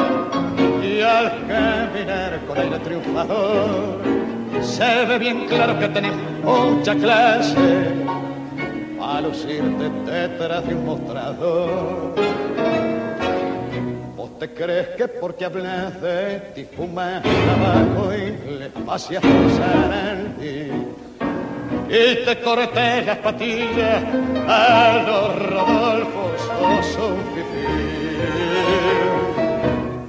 y al caminar con aire triunfador se ve bien claro que tenés mucha clase a lucirte detrás de un mostrador. ¿Vos te crees que porque hablas de ti fumas tabaco y le paseas por Sarandí? Y te cortes las patillas a los Rodolfos sos un fifí.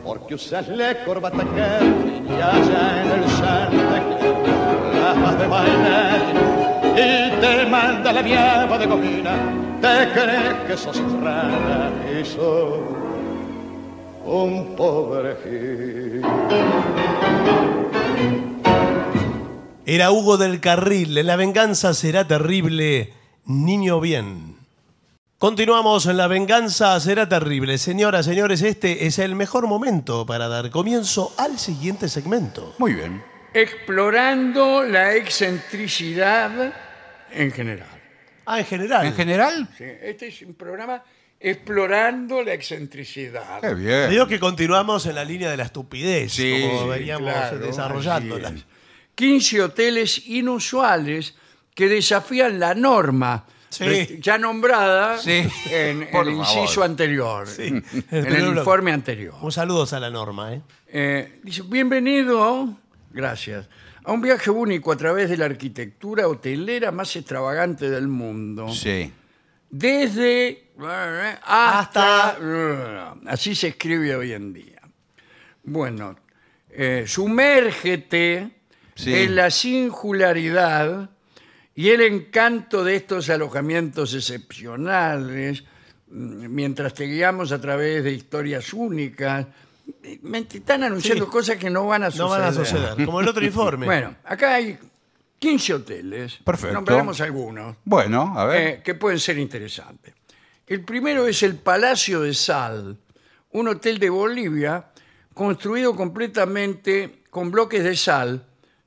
Porque usas la corbata y allá en el Santa Clara las de bailar y te manda la viaba de comina, te crees que sos rana y sos un pobre gil.
Era Hugo del Carril, La venganza será terrible, niño bien. Continuamos en La venganza será terrible. Señoras, señores, este es el mejor momento para dar comienzo al siguiente segmento.
Muy bien.
Explorando la excentricidad en general.
Ah, en general.
En general,
Sí, Este es un programa explorando la excentricidad.
qué bien.
Digo que continuamos en la línea de la estupidez,
Sí,
como
sí,
veníamos
Claro,
desarrollándola.
así es. 15 hoteles inusuales que desafían la norma
Sí.
ya nombrada
Sí,
en
por
el
favor.
inciso anterior, en [laughs] el
Pero lo-
informe anterior.
Un saludo a la norma, ¿eh?
Eh, dice, bienvenido, gracias, a un viaje único a través de la arquitectura hotelera más extravagante del mundo.
Sí.
Desde eh, hasta... [laughs] Así se escribe hoy en día. Bueno, eh, sumérgete
Sí.
en la singularidad y el encanto de estos alojamientos excepcionales mm, mientras te guiamos a través de historias únicas. Me están anunciando
Sí.
cosas que no van a suceder.
No van a suceder. Como el otro informe. [laughs]
Bueno, acá hay 15 hoteles.
Perfecto.
Nombraremos algunos
Bueno, a ver.
eh, que pueden ser interesantes. El primero es el Palacio de Sal, un hotel de Bolivia construido completamente con bloques de sal,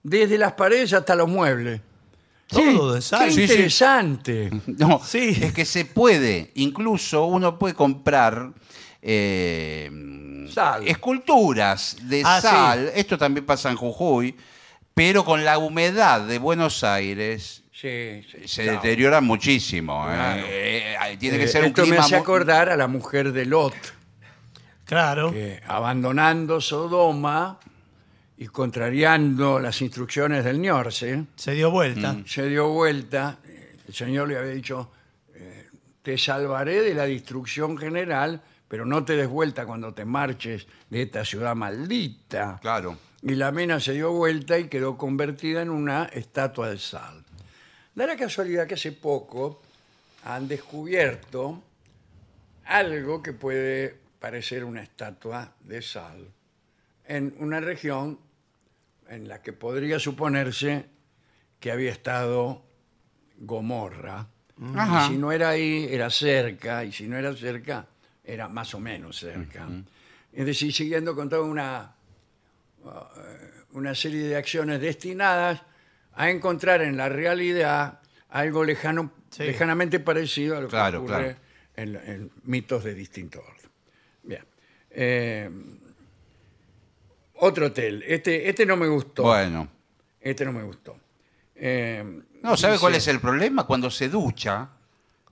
desde las paredes hasta los muebles.
Todo de sal.
¡Qué
sí.
interesante! [laughs]
No,
Sí.
es que se puede, incluso uno puede comprar eh,
Sal.
esculturas de
Ah, sí.
sal. Esto también pasa en Jujuy, pero con la humedad de Buenos Aires
Sí, sí,
se deteriora muchísimo. ¿eh?
Claro.
Eh, eh, tiene que
Eh,
ser un
Esto me
clima
hace
mu-
acordar a la mujer de Lot,
Claro.
que abandonando Sodoma y contrariando las instrucciones del Niorce,
Se dio vuelta.
Mm.
se dio vuelta, el Señor le había dicho, eh, te salvaré de la destrucción general, pero no te des vuelta cuando te marches de esta ciudad maldita.
Claro.
Y la mena se dio vuelta y quedó convertida en una estatua de sal. Da la casualidad que hace poco han descubierto algo que puede parecer una estatua de sal en una región en la que podría suponerse que había estado Gomorra.
Ajá.
Y si no era ahí, era cerca, y si no era cerca, era más o menos cerca. Es decir, siguiendo con toda una, una serie de acciones destinadas a encontrar en la realidad algo lejano,
Sí.
lejanamente parecido a lo
Claro,
que ocurre
claro.
en, en mitos de distinto orden. Bien. Eh, otro hotel. Este, este no me gustó.
Bueno.
Este no me gustó. Eh,
No, ¿sabe
dice-
cuál es el problema? Cuando se ducha,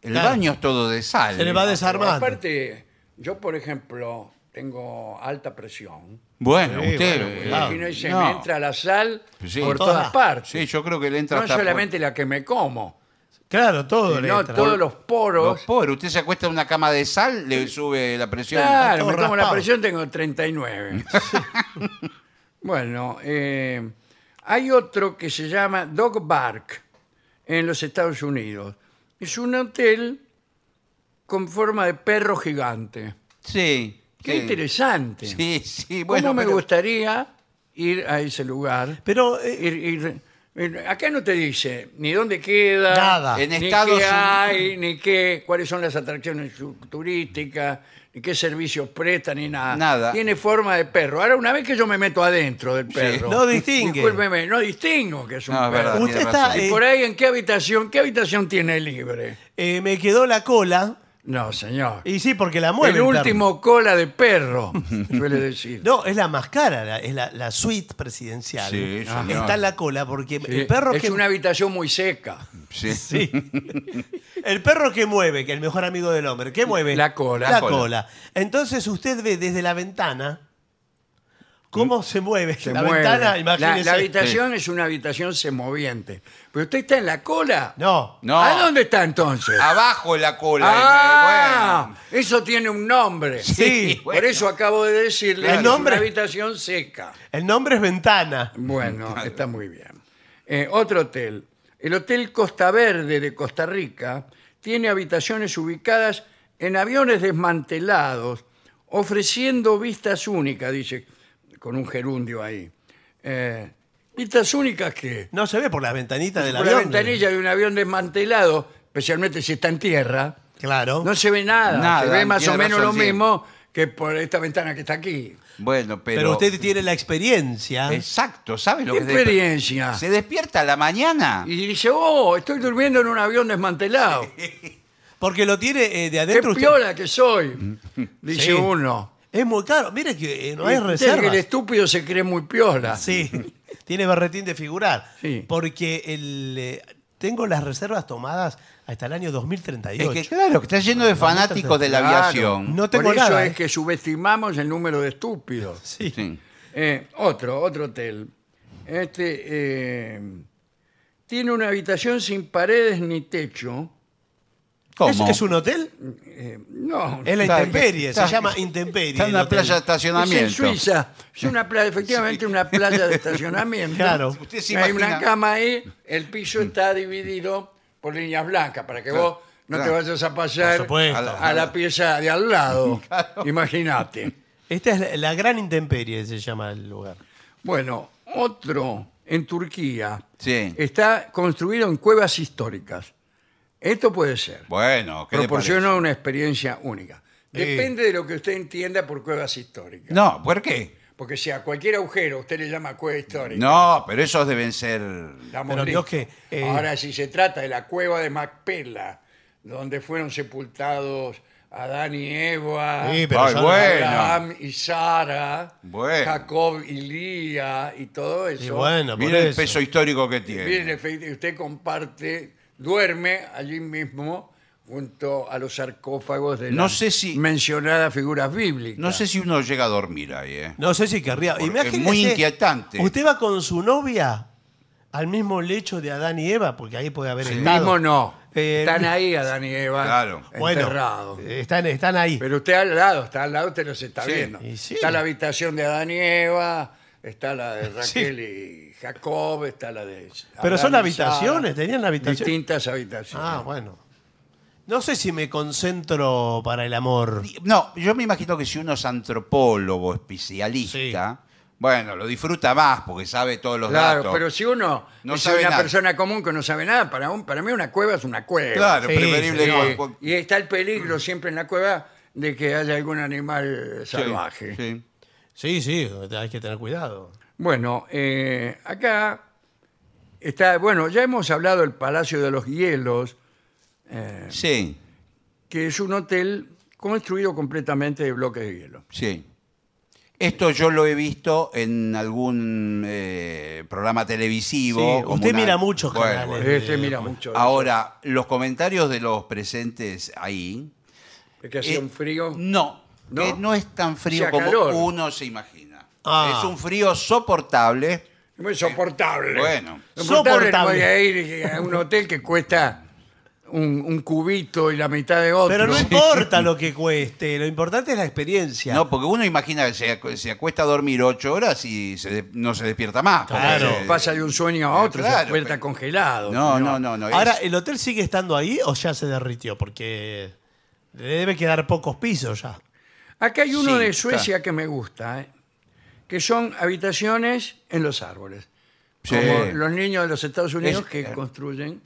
el
Claro.
baño es todo de sal.
Se le va
Pero
desarmando.
Aparte, yo, por ejemplo, tengo alta presión.
Bueno,
Sí,
usted...
bueno,
eh,
cuidado.
Y no, me entra la sal
Sí.
por
Todas.
todas partes.
Sí, yo creo que le entra
no
hasta por-
solamente la que me como,
Claro, todo le entra.
todos los poros.
Los pobres, usted se acuesta en una cama de sal, le sube la presión.
Claro,
todo
me tomo la
raspado.
presión, tengo 39. [laughs] bueno, eh, hay otro que se llama Dog Bark en los Estados Unidos. Es un hotel con forma de perro gigante.
Sí.
Qué interesante.
Sí, sí,
¿Cómo
bueno.
me
pero-
gustaría ir a ese lugar?
Pero eh,
ir- acá no te dice ni dónde queda,
Nada.
En
ni
Estados
qué
Unidos-
hay, ni qué, cuáles son las atracciones turísticas, ni qué servicios prestan, ni nada.
Nada.
Tiene forma de perro. Ahora, una vez que yo me meto adentro del perro,
No distingue.
discúlpeme, no distingo que es un
No, es
perro.
verdad,
Usted
tiene
está,
razón.
Y
eh,
por ahí, ¿en qué habitación? ¿Qué habitación tiene libre?
eh, me quedó la cola.
No, señor.
Y sí, porque la mueve.
el
perro.
último cola de perro, [laughs] suele decir.
No, es la más cara, la- es la, la suite presidencial.
Sí, señor.
Está en la cola porque
Sí,
el perro
es
que
una habitación muy seca.
Sí.
Sí. El perro que mueve, que el mejor amigo del hombre, ¿qué mueve?
La cola.
La
La cola.
cola. Entonces usted ve desde la ventana cómo se mueve
Se
la
mueve.
ventana, imagínese.
la habitación es una habitación semoviente. Pero usted está en la cola.
No.
No.
¿A dónde está entonces?
Abajo la cola.
Ah,
bueno.
eso tiene un nombre.
Sí.
Por eso acabo de decirle
El
que
nombre-
es una habitación seca.
El nombre es ventana.
Bueno, está muy bien. Eh, otro hotel. El Hotel Costa Verde de Costa Rica tiene habitaciones ubicadas en aviones desmantelados, ofreciendo vistas únicas, dice, con un gerundio ahí. Eh, ¿Vistas únicas qué?
No se ve por las ventanitas del
Por la
avión.
ventanilla de un avión desmantelado, especialmente si está en tierra,
Claro.
no se ve nada.
Nada,
se ve más o
tiene
menos
razón,
lo
sí.
mismo que por esta ventana que está aquí.
Bueno, pero.
pero... usted tiene la experiencia.
Exacto, ¿sabe lo
¿Qué
que se-
experiencia?
Se despierta a la mañana.
Y dice, oh, estoy durmiendo en un avión desmantelado. [laughs]
Porque lo tiene eh, de
¡Qué
adentro. usted-
piola que soy! Dice
Sí.
uno.
Es muy caro. Mire que eh, no hay reserva.
que el estúpido se cree muy piola.
Sí, [laughs] tiene berretín de figurar.
Sí.
Porque el, eh, tengo las reservas tomadas hasta el año 2038.
Es que claro, que está lleno de fanáticos de la
Claro.
aviación.
No tengo
Por eso
nada,
es
¿eh?
que subestimamos el número de estúpidos.
Sí.
Sí.
Eh, otro, otro hotel. Este eh, tiene una habitación sin paredes ni techo.
¿Es,
¿Cómo?
es un hotel?
Eh, no,
Es la
Está-
intemperie,
está-
se llama intemperie.
Está en una playa de
es en
estacionamiento.
Suiza. Es una playa, efectivamente, una playa de [laughs] estacionamiento.
Claro.
Usted se
Hay
imagina-
una cama ahí, el piso está dividido por líneas blancas para que vos no te vayas a pasar la, a la pieza de al lado. [laughs] Imagínate.
Esta es la, la gran intemperie, se llama el lugar.
Bueno, otro en Turquía
Sí.
está construido en cuevas históricas. Esto puede ser.
Bueno, ¿qué le
Proporciona una experiencia única. Depende de lo que usted entienda por cuevas históricas.
No, ¿por qué?
Porque si a cualquier agujero usted le llama cueva histórica,
No, pero esos deben ser.
damos
Pero. Dios que, eh,
Ahora, si se trata de la cueva de Macpela, donde fueron sepultados Adán y Eva,
Sí, pero
Ay,
son-
bueno.
Abraham y Sara,
Bueno.
Jacob y Lía y todo eso.
Y bueno, por
Mire el
eso.
peso histórico que tiene.
Bien, efectivamente, usted comparte, duerme allí mismo junto a los sarcófagos de
No
las
sé si-
mencionadas figuras bíblicas.
No sé si uno llega a dormir ahí, ¿eh?
No sé si querría.
Porque es
Imagínese,
muy inquietante.
Usted va con su novia al mismo lecho de Adán y Eva, porque ahí puede haber
El
estado.
mismo no.
Eh,
Están ahí Adán y Eva
Claro.
Bueno,
enterrados.
eh, están, están ahí.
Pero usted al lado, está al lado, usted los está
Sí,
viendo.
y sí.
Está la habitación de Adán y Eva, está la de [laughs] Raquel y Jacob, está la de.
Pero
Adán
son habitaciones,
Sara.
tenían habitaciones.
Distintas habitaciones.
Ah, bueno. No sé si me concentro para el amor.
No, yo me imagino que si uno es antropólogo, especialista, bueno, lo disfruta más porque sabe todos los
Claro,
datos.
pero si uno
No
es
sabe
una
nada.
persona común que no sabe nada, para, un- para mí una cueva es una cueva.
Claro,
Sí,
preferible
y está el peligro siempre en la cueva de que haya algún animal
Sí,
salvaje.
sí.
Sí, sí, hay que tener cuidado.
Bueno, eh, acá está, bueno, ya hemos hablado del Palacio de los Hielos,
Sí,
que es un hotel construido completamente de bloques de hielo.
sí. Esto yo lo he visto en algún eh, programa televisivo.
Sí,
como
usted
una-
mira muchos canales.
bueno.
Eh,
Este mira mucho.
Ahora, los comentarios de los presentes ahí.
Es que hacía
eh,
un frío.
No,
¿No?
que no es tan frío
Hacía
como
calor.
uno se imagina.
Ah.
Es un frío soportable.
Muy soportable.
Bueno.
soportable. no voy a ir a un hotel que cuesta un, un cubito y la mitad de otro.
Pero no importa lo que cueste, lo importante es la experiencia.
No, porque uno imagina que se, se acuesta a dormir ocho horas y se de- no se despierta más. porque-
Claro.
Pasa de un sueño a otro,
Claro,
se despierta
pero-
congelado.
No, no, no, no.
Ahora,
es-
¿el hotel sigue estando ahí o ya se derritió? Porque le debe quedar pocos pisos ya.
Acá hay uno
Sí,
de
está.
Suecia que me gusta, ¿eh? Que son habitaciones en los árboles.
Sí.
Como los niños de los Estados Unidos
Es-
que construyen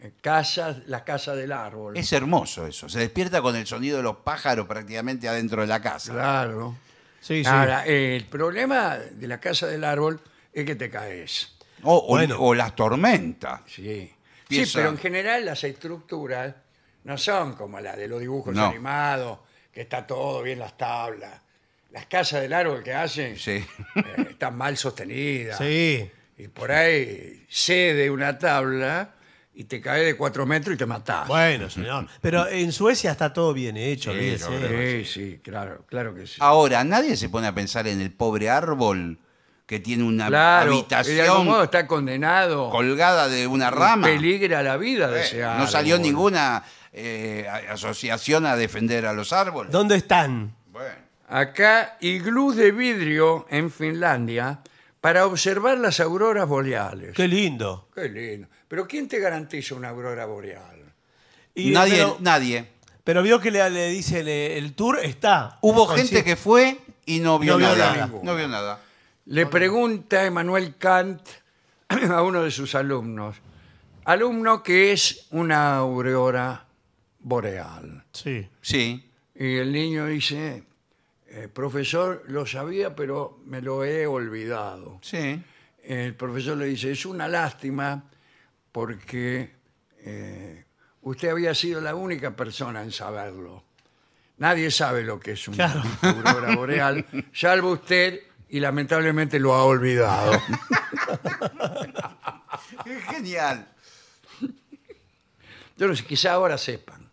eh, casas, la casa del árbol.
Es hermoso eso. Se despierta con el sonido de los pájaros prácticamente adentro de la casa.
Claro.
Sí, sí.
Ahora, eh, el problema de la casa del árbol es que te caes.
O, o-
Bueno.
o las tormentas.
Sí. Sí, pero en general las estructuras no son como las de los dibujos
No.
animados, que está todo bien las tablas. Las casas del árbol que hacen
Sí.
eh, están mal sostenidas.
Sí.
Y por ahí cede una tabla y te cae de cuatro metros y te matás.
Bueno, señor. Pero en Suecia está todo bien hecho,
Sí,
olvídese.
Sí, sí, claro, claro que sí.
Ahora, nadie se pone a pensar en el pobre árbol que tiene una
claro, y de algún
habitación
modo está condenado.
colgada de una rama.
Peligra la vida de
Eh,
ese
no
árbol.
salió ninguna eh, a- asociación a defender a los árboles.
¿Dónde están?
Acá, iglús de vidrio en Finlandia para observar las auroras boreales.
Qué lindo.
Qué lindo. Pero ¿quién te garantiza una aurora boreal?
Y-
nadie,
pero,
nadie.
pero vio que le, le dice el, el tour está.
Hubo
Con
gente que fue y no vio,
No vio
nada.
nada.
No vio nada.
Le pregunta Emmanuel Kant [clears throat] a uno de sus alumnos. Alumno que es una aurora boreal.
Sí.
Sí.
Y el niño dice, "Eh, profesor, lo sabía, pero me lo he olvidado.
Sí.
El profesor le dice, es una lástima porque eh, usted había sido la única persona en saberlo. Nadie sabe lo que es una
Claro.
aurora boreal, [laughs] salvo usted, y lamentablemente lo ha olvidado. [laughs]
Genial.
Yo no sé, quizá ahora sepan,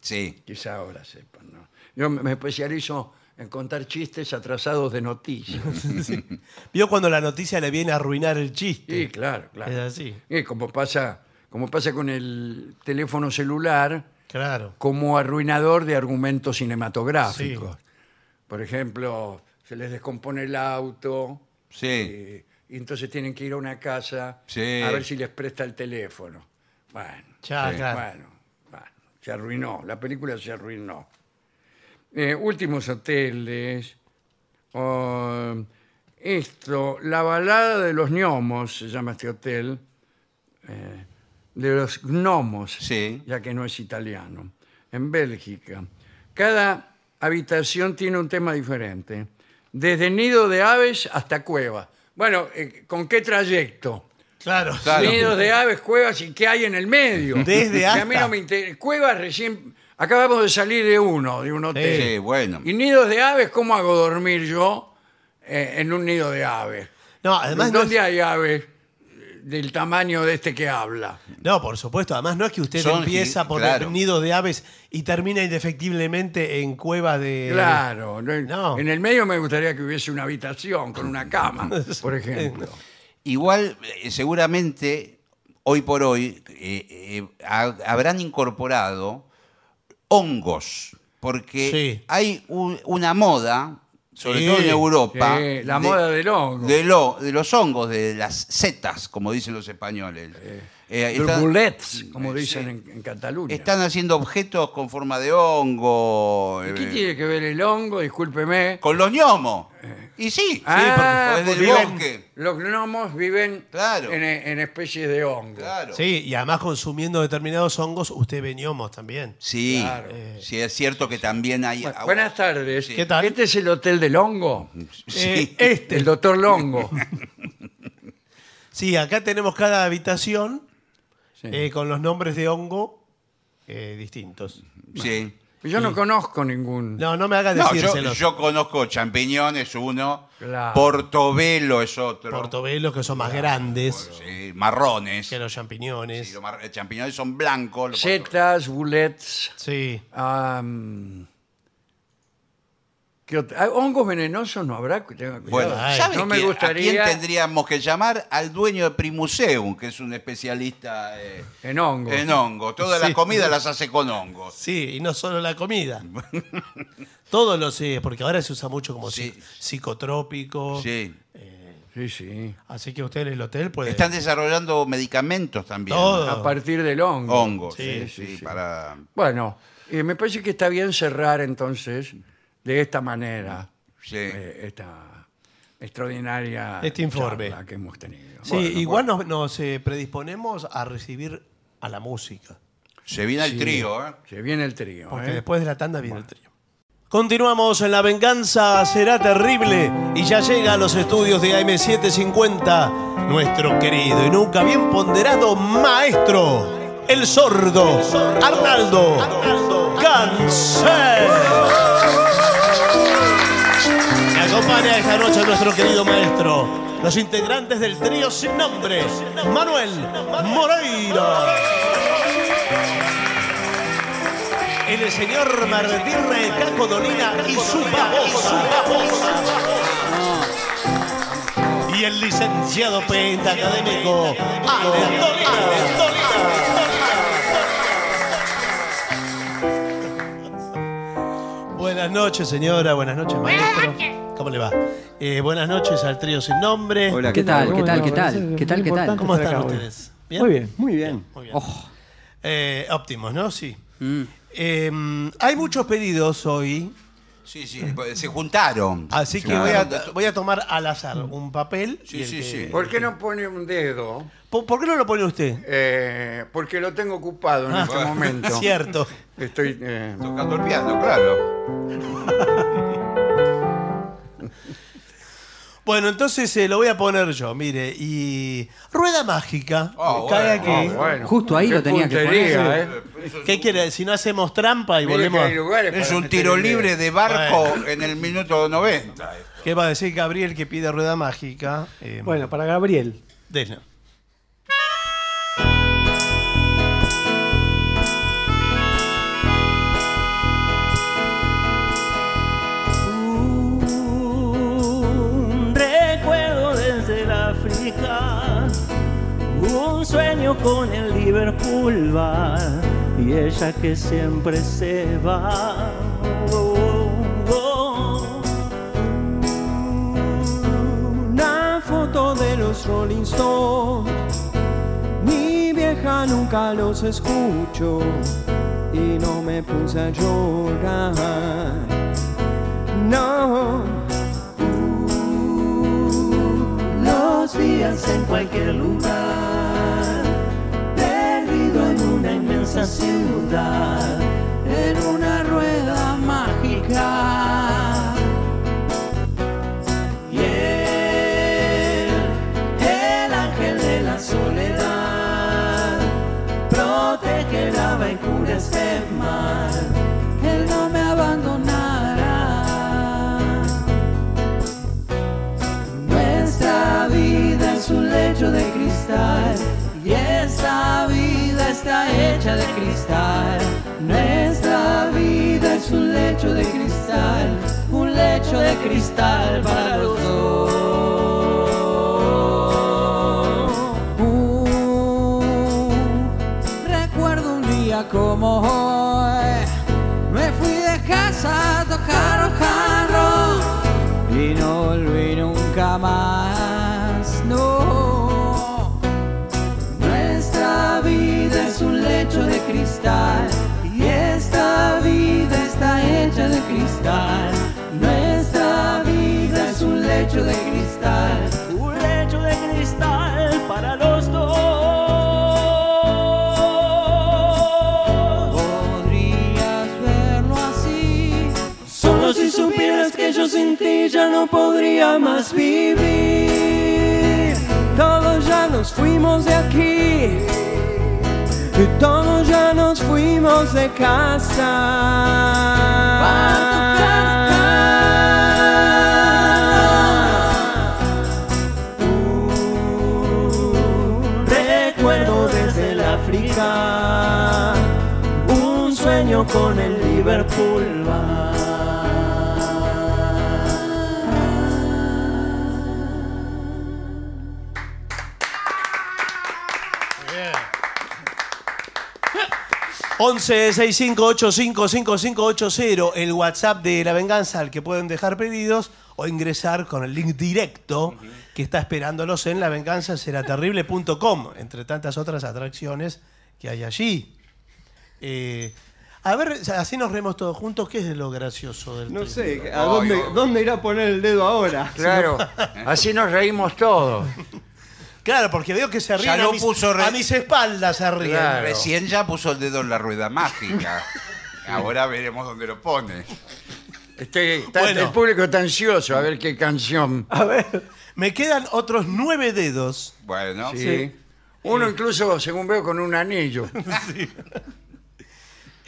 Sí.
quizá ahora sepan. ¿no? Yo me especializo en contar chistes atrasados de noticias. [laughs]
Vio cuando la noticia le viene a arruinar el chiste.
Sí, claro, claro.
Es así.
Y como pasa, como pasa con el teléfono celular,
Claro.
como arruinador de argumentos cinematográficos. Por ejemplo, se les descompone el auto
Sí.
eh, y entonces tienen que ir a una casa
Sí.
a ver si les presta el teléfono. Bueno,
Ya,
Sí.
claro.
bueno, bueno, se arruinó, la película se arruinó. Eh, últimos hoteles. oh, esto, la balada de los gnomos, se llama este hotel. eh, de los gnomos,
Sí.
ya que no es italiano, en Bélgica. Cada habitación tiene un tema diferente, desde nido de aves hasta cueva. Bueno, eh, ¿con qué trayecto?
Claro.
Claro.
Nidos de aves, cuevas y qué hay en el medio.
Desde
Que a mí
hasta.
no me interesa. Cuevas recién. Acabamos de salir de uno, de un hotel.
Sí, bueno.
Y nidos de aves, ¿cómo hago dormir yo eh, en un nido de aves?
No, además no,
¿Dónde
es-
hay aves del tamaño de este que habla?
no, por supuesto. Además no es que usted
Son
empieza
gi-
por
claro.
nido de aves y termina indefectiblemente en cueva de...
Claro. no-
no.
En el medio me gustaría que hubiese una habitación con una cama, [laughs] por ejemplo.
Igual, eh, seguramente, hoy por hoy, eh, eh, ha- habrán incorporado hongos, porque
Sí.
hay un- una moda, sobre
Sí,
todo en Europa,
sí, la moda del hongo.
De, lo- de los hongos, de las setas, como dicen los españoles. Eh,
Los
están-
boulets, como
Sí.
dicen en, en Cataluña.
Están haciendo objetos con forma de hongo.
¿Y ¿Qué
eh,
tiene que ver el hongo? Discúlpeme.
Con los gnomos. Y sí,
Ah,
porque es del bosque.
Los gnomos viven
Claro.
en, en especies de hongo.
Claro.
Sí, y además consumiendo determinados hongos, usted ve gnomos también.
Sí,
Claro.
sí, es cierto que también hay.
Bu- Buenas tardes.
Sí.
¿Qué tal?
¿Este es el hotel del hongo?
Sí.
Eh, este.
El doctor Longo. [laughs]
Sí, acá tenemos cada habitación
Sí.
eh, con los nombres de hongo eh, distintos.
Sí.
Yo no conozco ningún.
No, no me haga
No, yo, yo conozco champiñones uno,
Claro.
portobelo es otro.
Portobelos que son más grandes
Sí, marrones.
que los champiñones.
Sí, los mar- champiñones son blancos. los
Setas, bullets.
Sí.
am, ¿qué ot- ah, ¿Hongos venenosos no habrá? Tenga cuidado.
Bueno,
Ay,
¿sabe
no me
quién- a quién tendríamos que llamar? Al dueño de Primuseum, que es un especialista eh,
en hongos.
en hongo. Todas las
Sí.
comidas las hace con hongos.
Sí, y no solo la comida. [laughs] Todos los, eh, porque ahora se usa mucho como
Sí.
psi- psicotrópico.
Sí.
Sí, sí.
Así que usted en el hotel puede.
Están desarrollando medicamentos también.
Todo.
A partir del hongo.
Hongos,
Sí,
sí, sí,
sí, sí.
para...
Bueno, eh, me parece que está bien cerrar entonces de esta manera
Sí.
eh, esta extraordinaria
Este informe.
charla que hemos tenido.
Sí, igual nos, nos, eh, predisponemos a recibir a la música.
Se viene el trío, ¿eh?
Se viene el trío.
Porque
¿eh?
después de la tanda viene el trío. Continuamos en La Venganza Será Terrible y ya llega a los estudios de AM750 nuestro querido y nunca bien ponderado maestro, el sordo Arnaldo Ganser. Acompaña esta noche nuestro querido maestro, los integrantes del trío sin nombre, Manuel Moreira. el señor Martirre Caco Dolina y su babosa. Y el licenciado pentacadémico Ale. Buenas noches, señora. Buenas noches, maestro. ¿Cómo le va? Eh, buenas noches al trío sin nombre.
Hola,
¿Qué tal? ¿Qué tal? ¿Qué tal? ¿Qué tal? ¿Qué tal?
¿Cómo están
acá
ustedes?
Muy bien, muy bien.
Muy bien.
Oh,
Eh, óptimos, ¿no? Sí.
mm.
Eh, hay muchos pedidos hoy,
Sí, sí, pues, se juntaron.
así que voy, a, voy a tomar al azar un papel.
Sí,
el
sí,
que-
sí.
¿Por qué no pone un dedo?
¿Por, por qué no lo pone usted?
Eh, porque lo tengo ocupado en
Ah,
este momento. [laughs]
Cierto.
Estoy. eh,
Tocando el piano, claro. [laughs]
Bueno, entonces eh, lo voy a poner yo, mire. Y. Rueda mágica. Cae
bueno,
aquí.
bueno.
Justo ahí
Qué
lo tenía que
puntería,
poner.
¿eh?
¿Qué quiere? Si no hacemos trampa y
Mire
volvemos. a-
lugares
Es
para
un
meter
tiro
el dedo.
libre de barco en el minuto 90.
¿Qué va a decir Gabriel que pide rueda mágica? Eh,
Bueno, para Gabriel.
denle.
Sueño con el Liverpool bar y ella que siempre se va. Oh, oh. Una foto de los Rolling Stones, mi vieja nunca los escucho y no me puse a llorar. No. Los días en cualquier lugar, inmensa ciudad, en una rueda mágica. Y él, el ángel de la soledad, protegerá y cura este mal. Él no me abandonará. Nuestra vida es un lecho de cristal y esta vida está hecha de cristal. Nuestra vida es un lecho de cristal, un lecho de cristal para los dos. Recuerdo un día como hoy, de cristal y esta vida está hecha de cristal. Nuestra vida es un lecho de cristal, un lecho de cristal para los dos. Podrías verlo así. Solo si supieras que yo sin ti ya no podría más vivir. Todos ya nos fuimos de aquí. Y todos ya nos fuimos de casa. Un recuerdo desde el África, un sueño con el Liverpool bar.
11 65855580 el WhatsApp de La Venganza al que pueden dejar pedidos o ingresar con el link directo que está esperándolos en lavenganzaseraterrible.com, entre tantas otras atracciones que hay allí. Eh, A ver, así nos reemos todos juntos. ¿Qué es lo gracioso del
No sé, ¿a dónde, dónde irá a poner el dedo ahora?
Claro, [laughs] así nos reímos todos.
Claro, porque veo que se ríen
lo
a, mis,
puso re-
a mis espaldas se ríen.
Claro.
Recién ya puso el dedo en la rueda mágica. [laughs] Ahora veremos dónde lo pone.
Este, está-
Bueno.
El público está ansioso a ver qué canción.
A ver.
Me quedan otros nueve dedos.
Bueno,
Sí. Uno incluso, según veo, con un anillo. [laughs]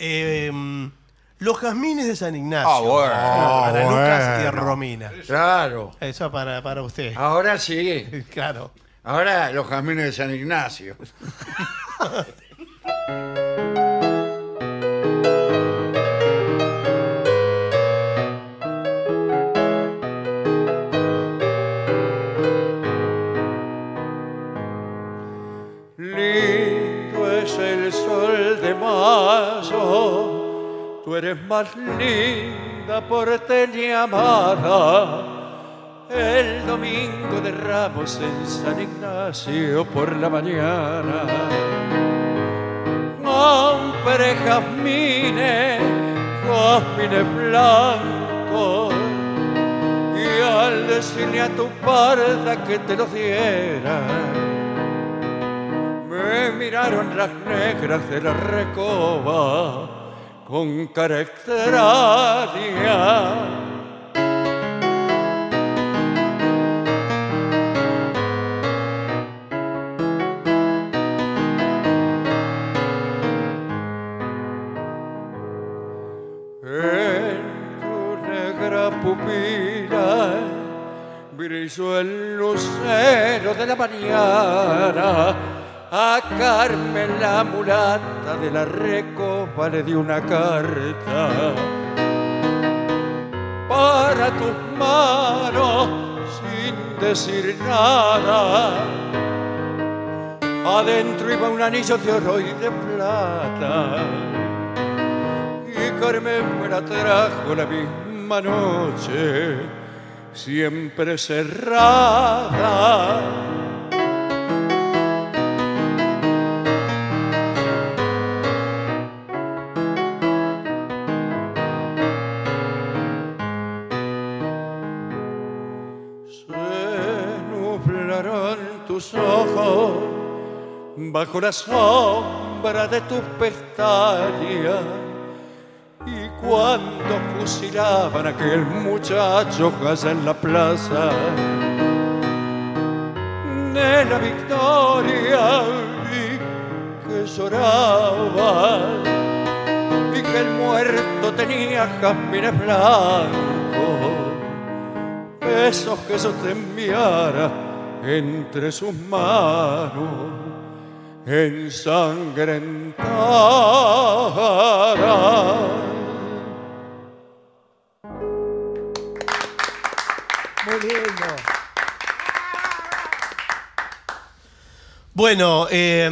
Eh, los jazmines de San Ignacio.
Ah, bueno.
para Lucas y
bueno.
Romina.
Claro.
Eso para, para usted.
Ahora sí. [laughs]
Claro.
Ahora los caminos de San Ignacio. Lindo es el sol de mayo, tú eres más linda porteña amada. El domingo de Ramos en San Ignacio por la mañana. Compré jazmines, jazmines blancos, y al decirle a tu parda que te los diera, me miraron las negras de la recoba con cara brilló el lucero de la mañana. A Carmen la mulata de la recopa le di una carta para tus manos sin decir nada. Adentro iba un anillo de oro y de plata. Y Carmen me la trajo la misma noche, siempre cerrada. Se nublaron tus ojos bajo la sombra de tus pestañas. Cuando fusilaban a aquel muchacho allá en la plaza de la victoria, vi que lloraba y que el muerto tenía jazmines blancos esos que yo te enviara entre sus manos ensangrentadas.
Bueno, eh,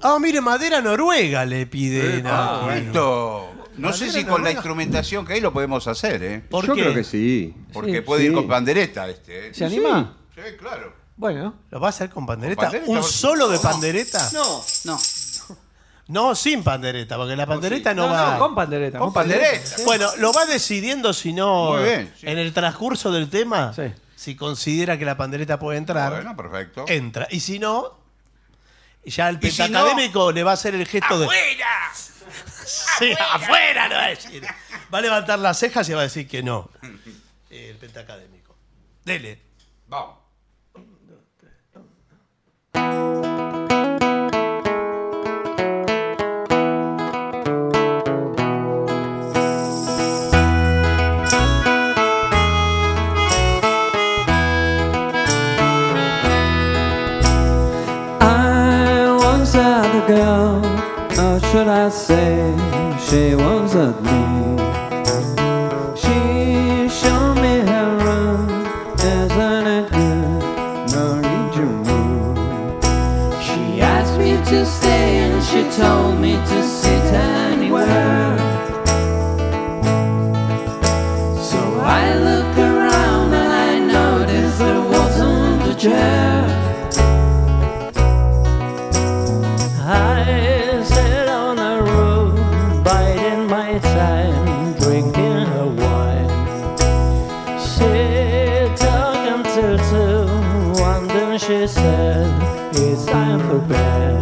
ah, mire, madera noruega le piden.
Ah,
aquí.
esto. No sé si con la instrumentación que hay lo podemos hacer, ¿eh?
¿Por
Yo
qué?
creo que sí.
Porque
Sí,
puede
sí.
ir con pandereta este. ¿eh?
¿Se anima?
Sí, claro.
Bueno.
¿Lo va a hacer con pandereta?
¿Con pandereta?
¿Un solo de pandereta?
No, no.
No, sin pandereta, porque la pandereta no,
No,
va.
no, con pandereta.
Con pandereta.
Bueno, lo va decidiendo si no.
Muy bien, sí.
En el transcurso del tema,
Sí.
si considera que la pandereta puede entrar,
Bueno, perfecto.
entra. Y si no, ya el
si no-
pentacadémico le va a hacer el gesto de.
¡Afuera! [laughs]
Sí, afuera, no va a decir. Va a levantar las cejas y va a decir que no. [laughs] El pentacadémico. Dele.
Vamos.
Should I say, she had me. She showed me her room, isn't it good, Norwegian moon. She asked me to stay and she told
bad.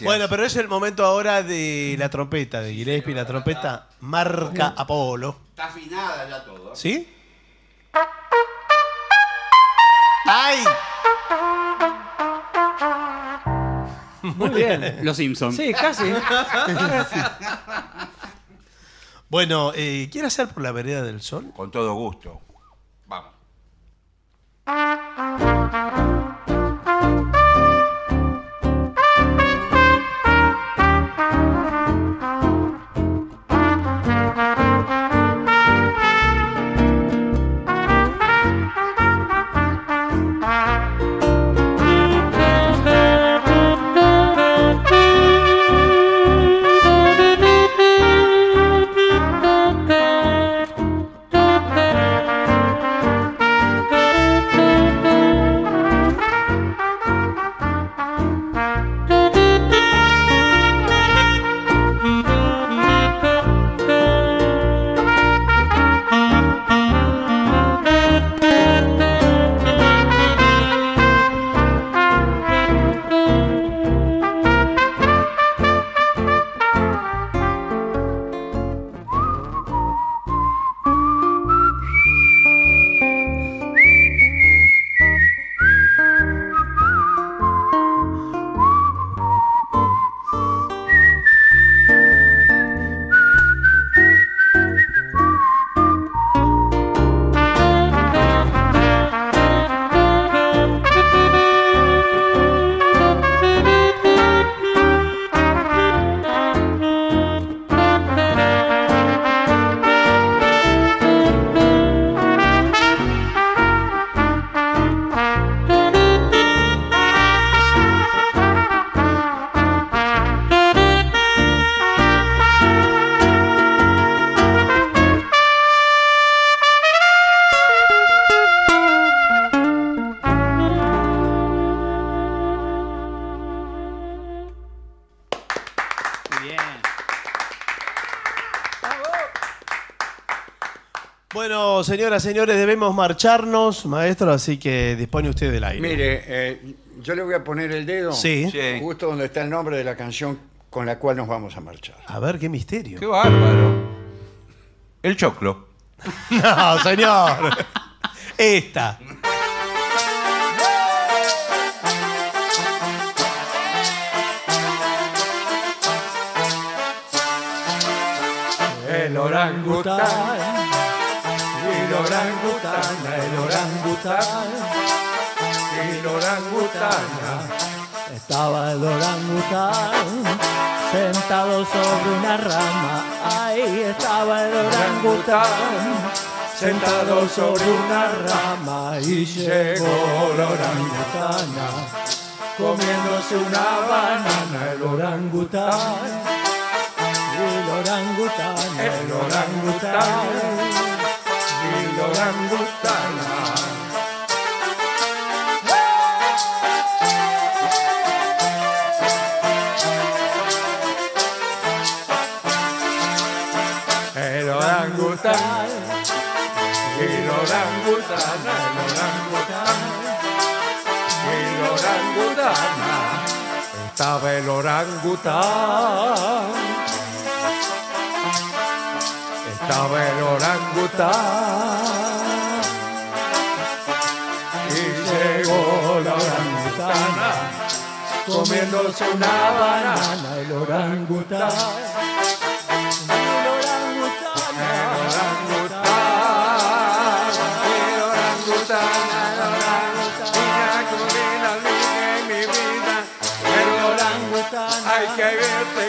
Gracias.
Bueno, pero es el momento ahora de la trompeta de Gillespie, la trompeta marca Apolo.
Está afinada ya todo.
¿Sí? ¡Ay!
Muy bien.
Los Simpsons.
Sí, casi.
Bueno, eh, ¿quiere hacer por la vereda del sol?
Con todo gusto.
Señoras, señores, debemos marcharnos, maestro, así que dispone usted del aire.
Mire, eh, yo le voy a poner el dedo
Sí.
Sí.
justo donde está el nombre de la canción con la cual nos vamos a marchar.
A ver, qué misterio.
Qué bárbaro. El choclo. [laughs]
No, señor. Esta.
El orangután, el orangután, el orangután, el orangután.
Estaba el orangután sentado sobre una rama. Ahí estaba el orangután sentado sobre una rama. Y llegó la orangutana comiéndose una banana. El orangután. El orangután, el orangután,
El orangután. El orangután, el orangután, el orangután, el orangután. Estaba el orangután. Estaba el orangután. Y llegó la orangutana comiéndose una banana.
el orangután.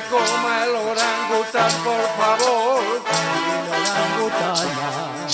Como el orangután, por favor.
El orangutana.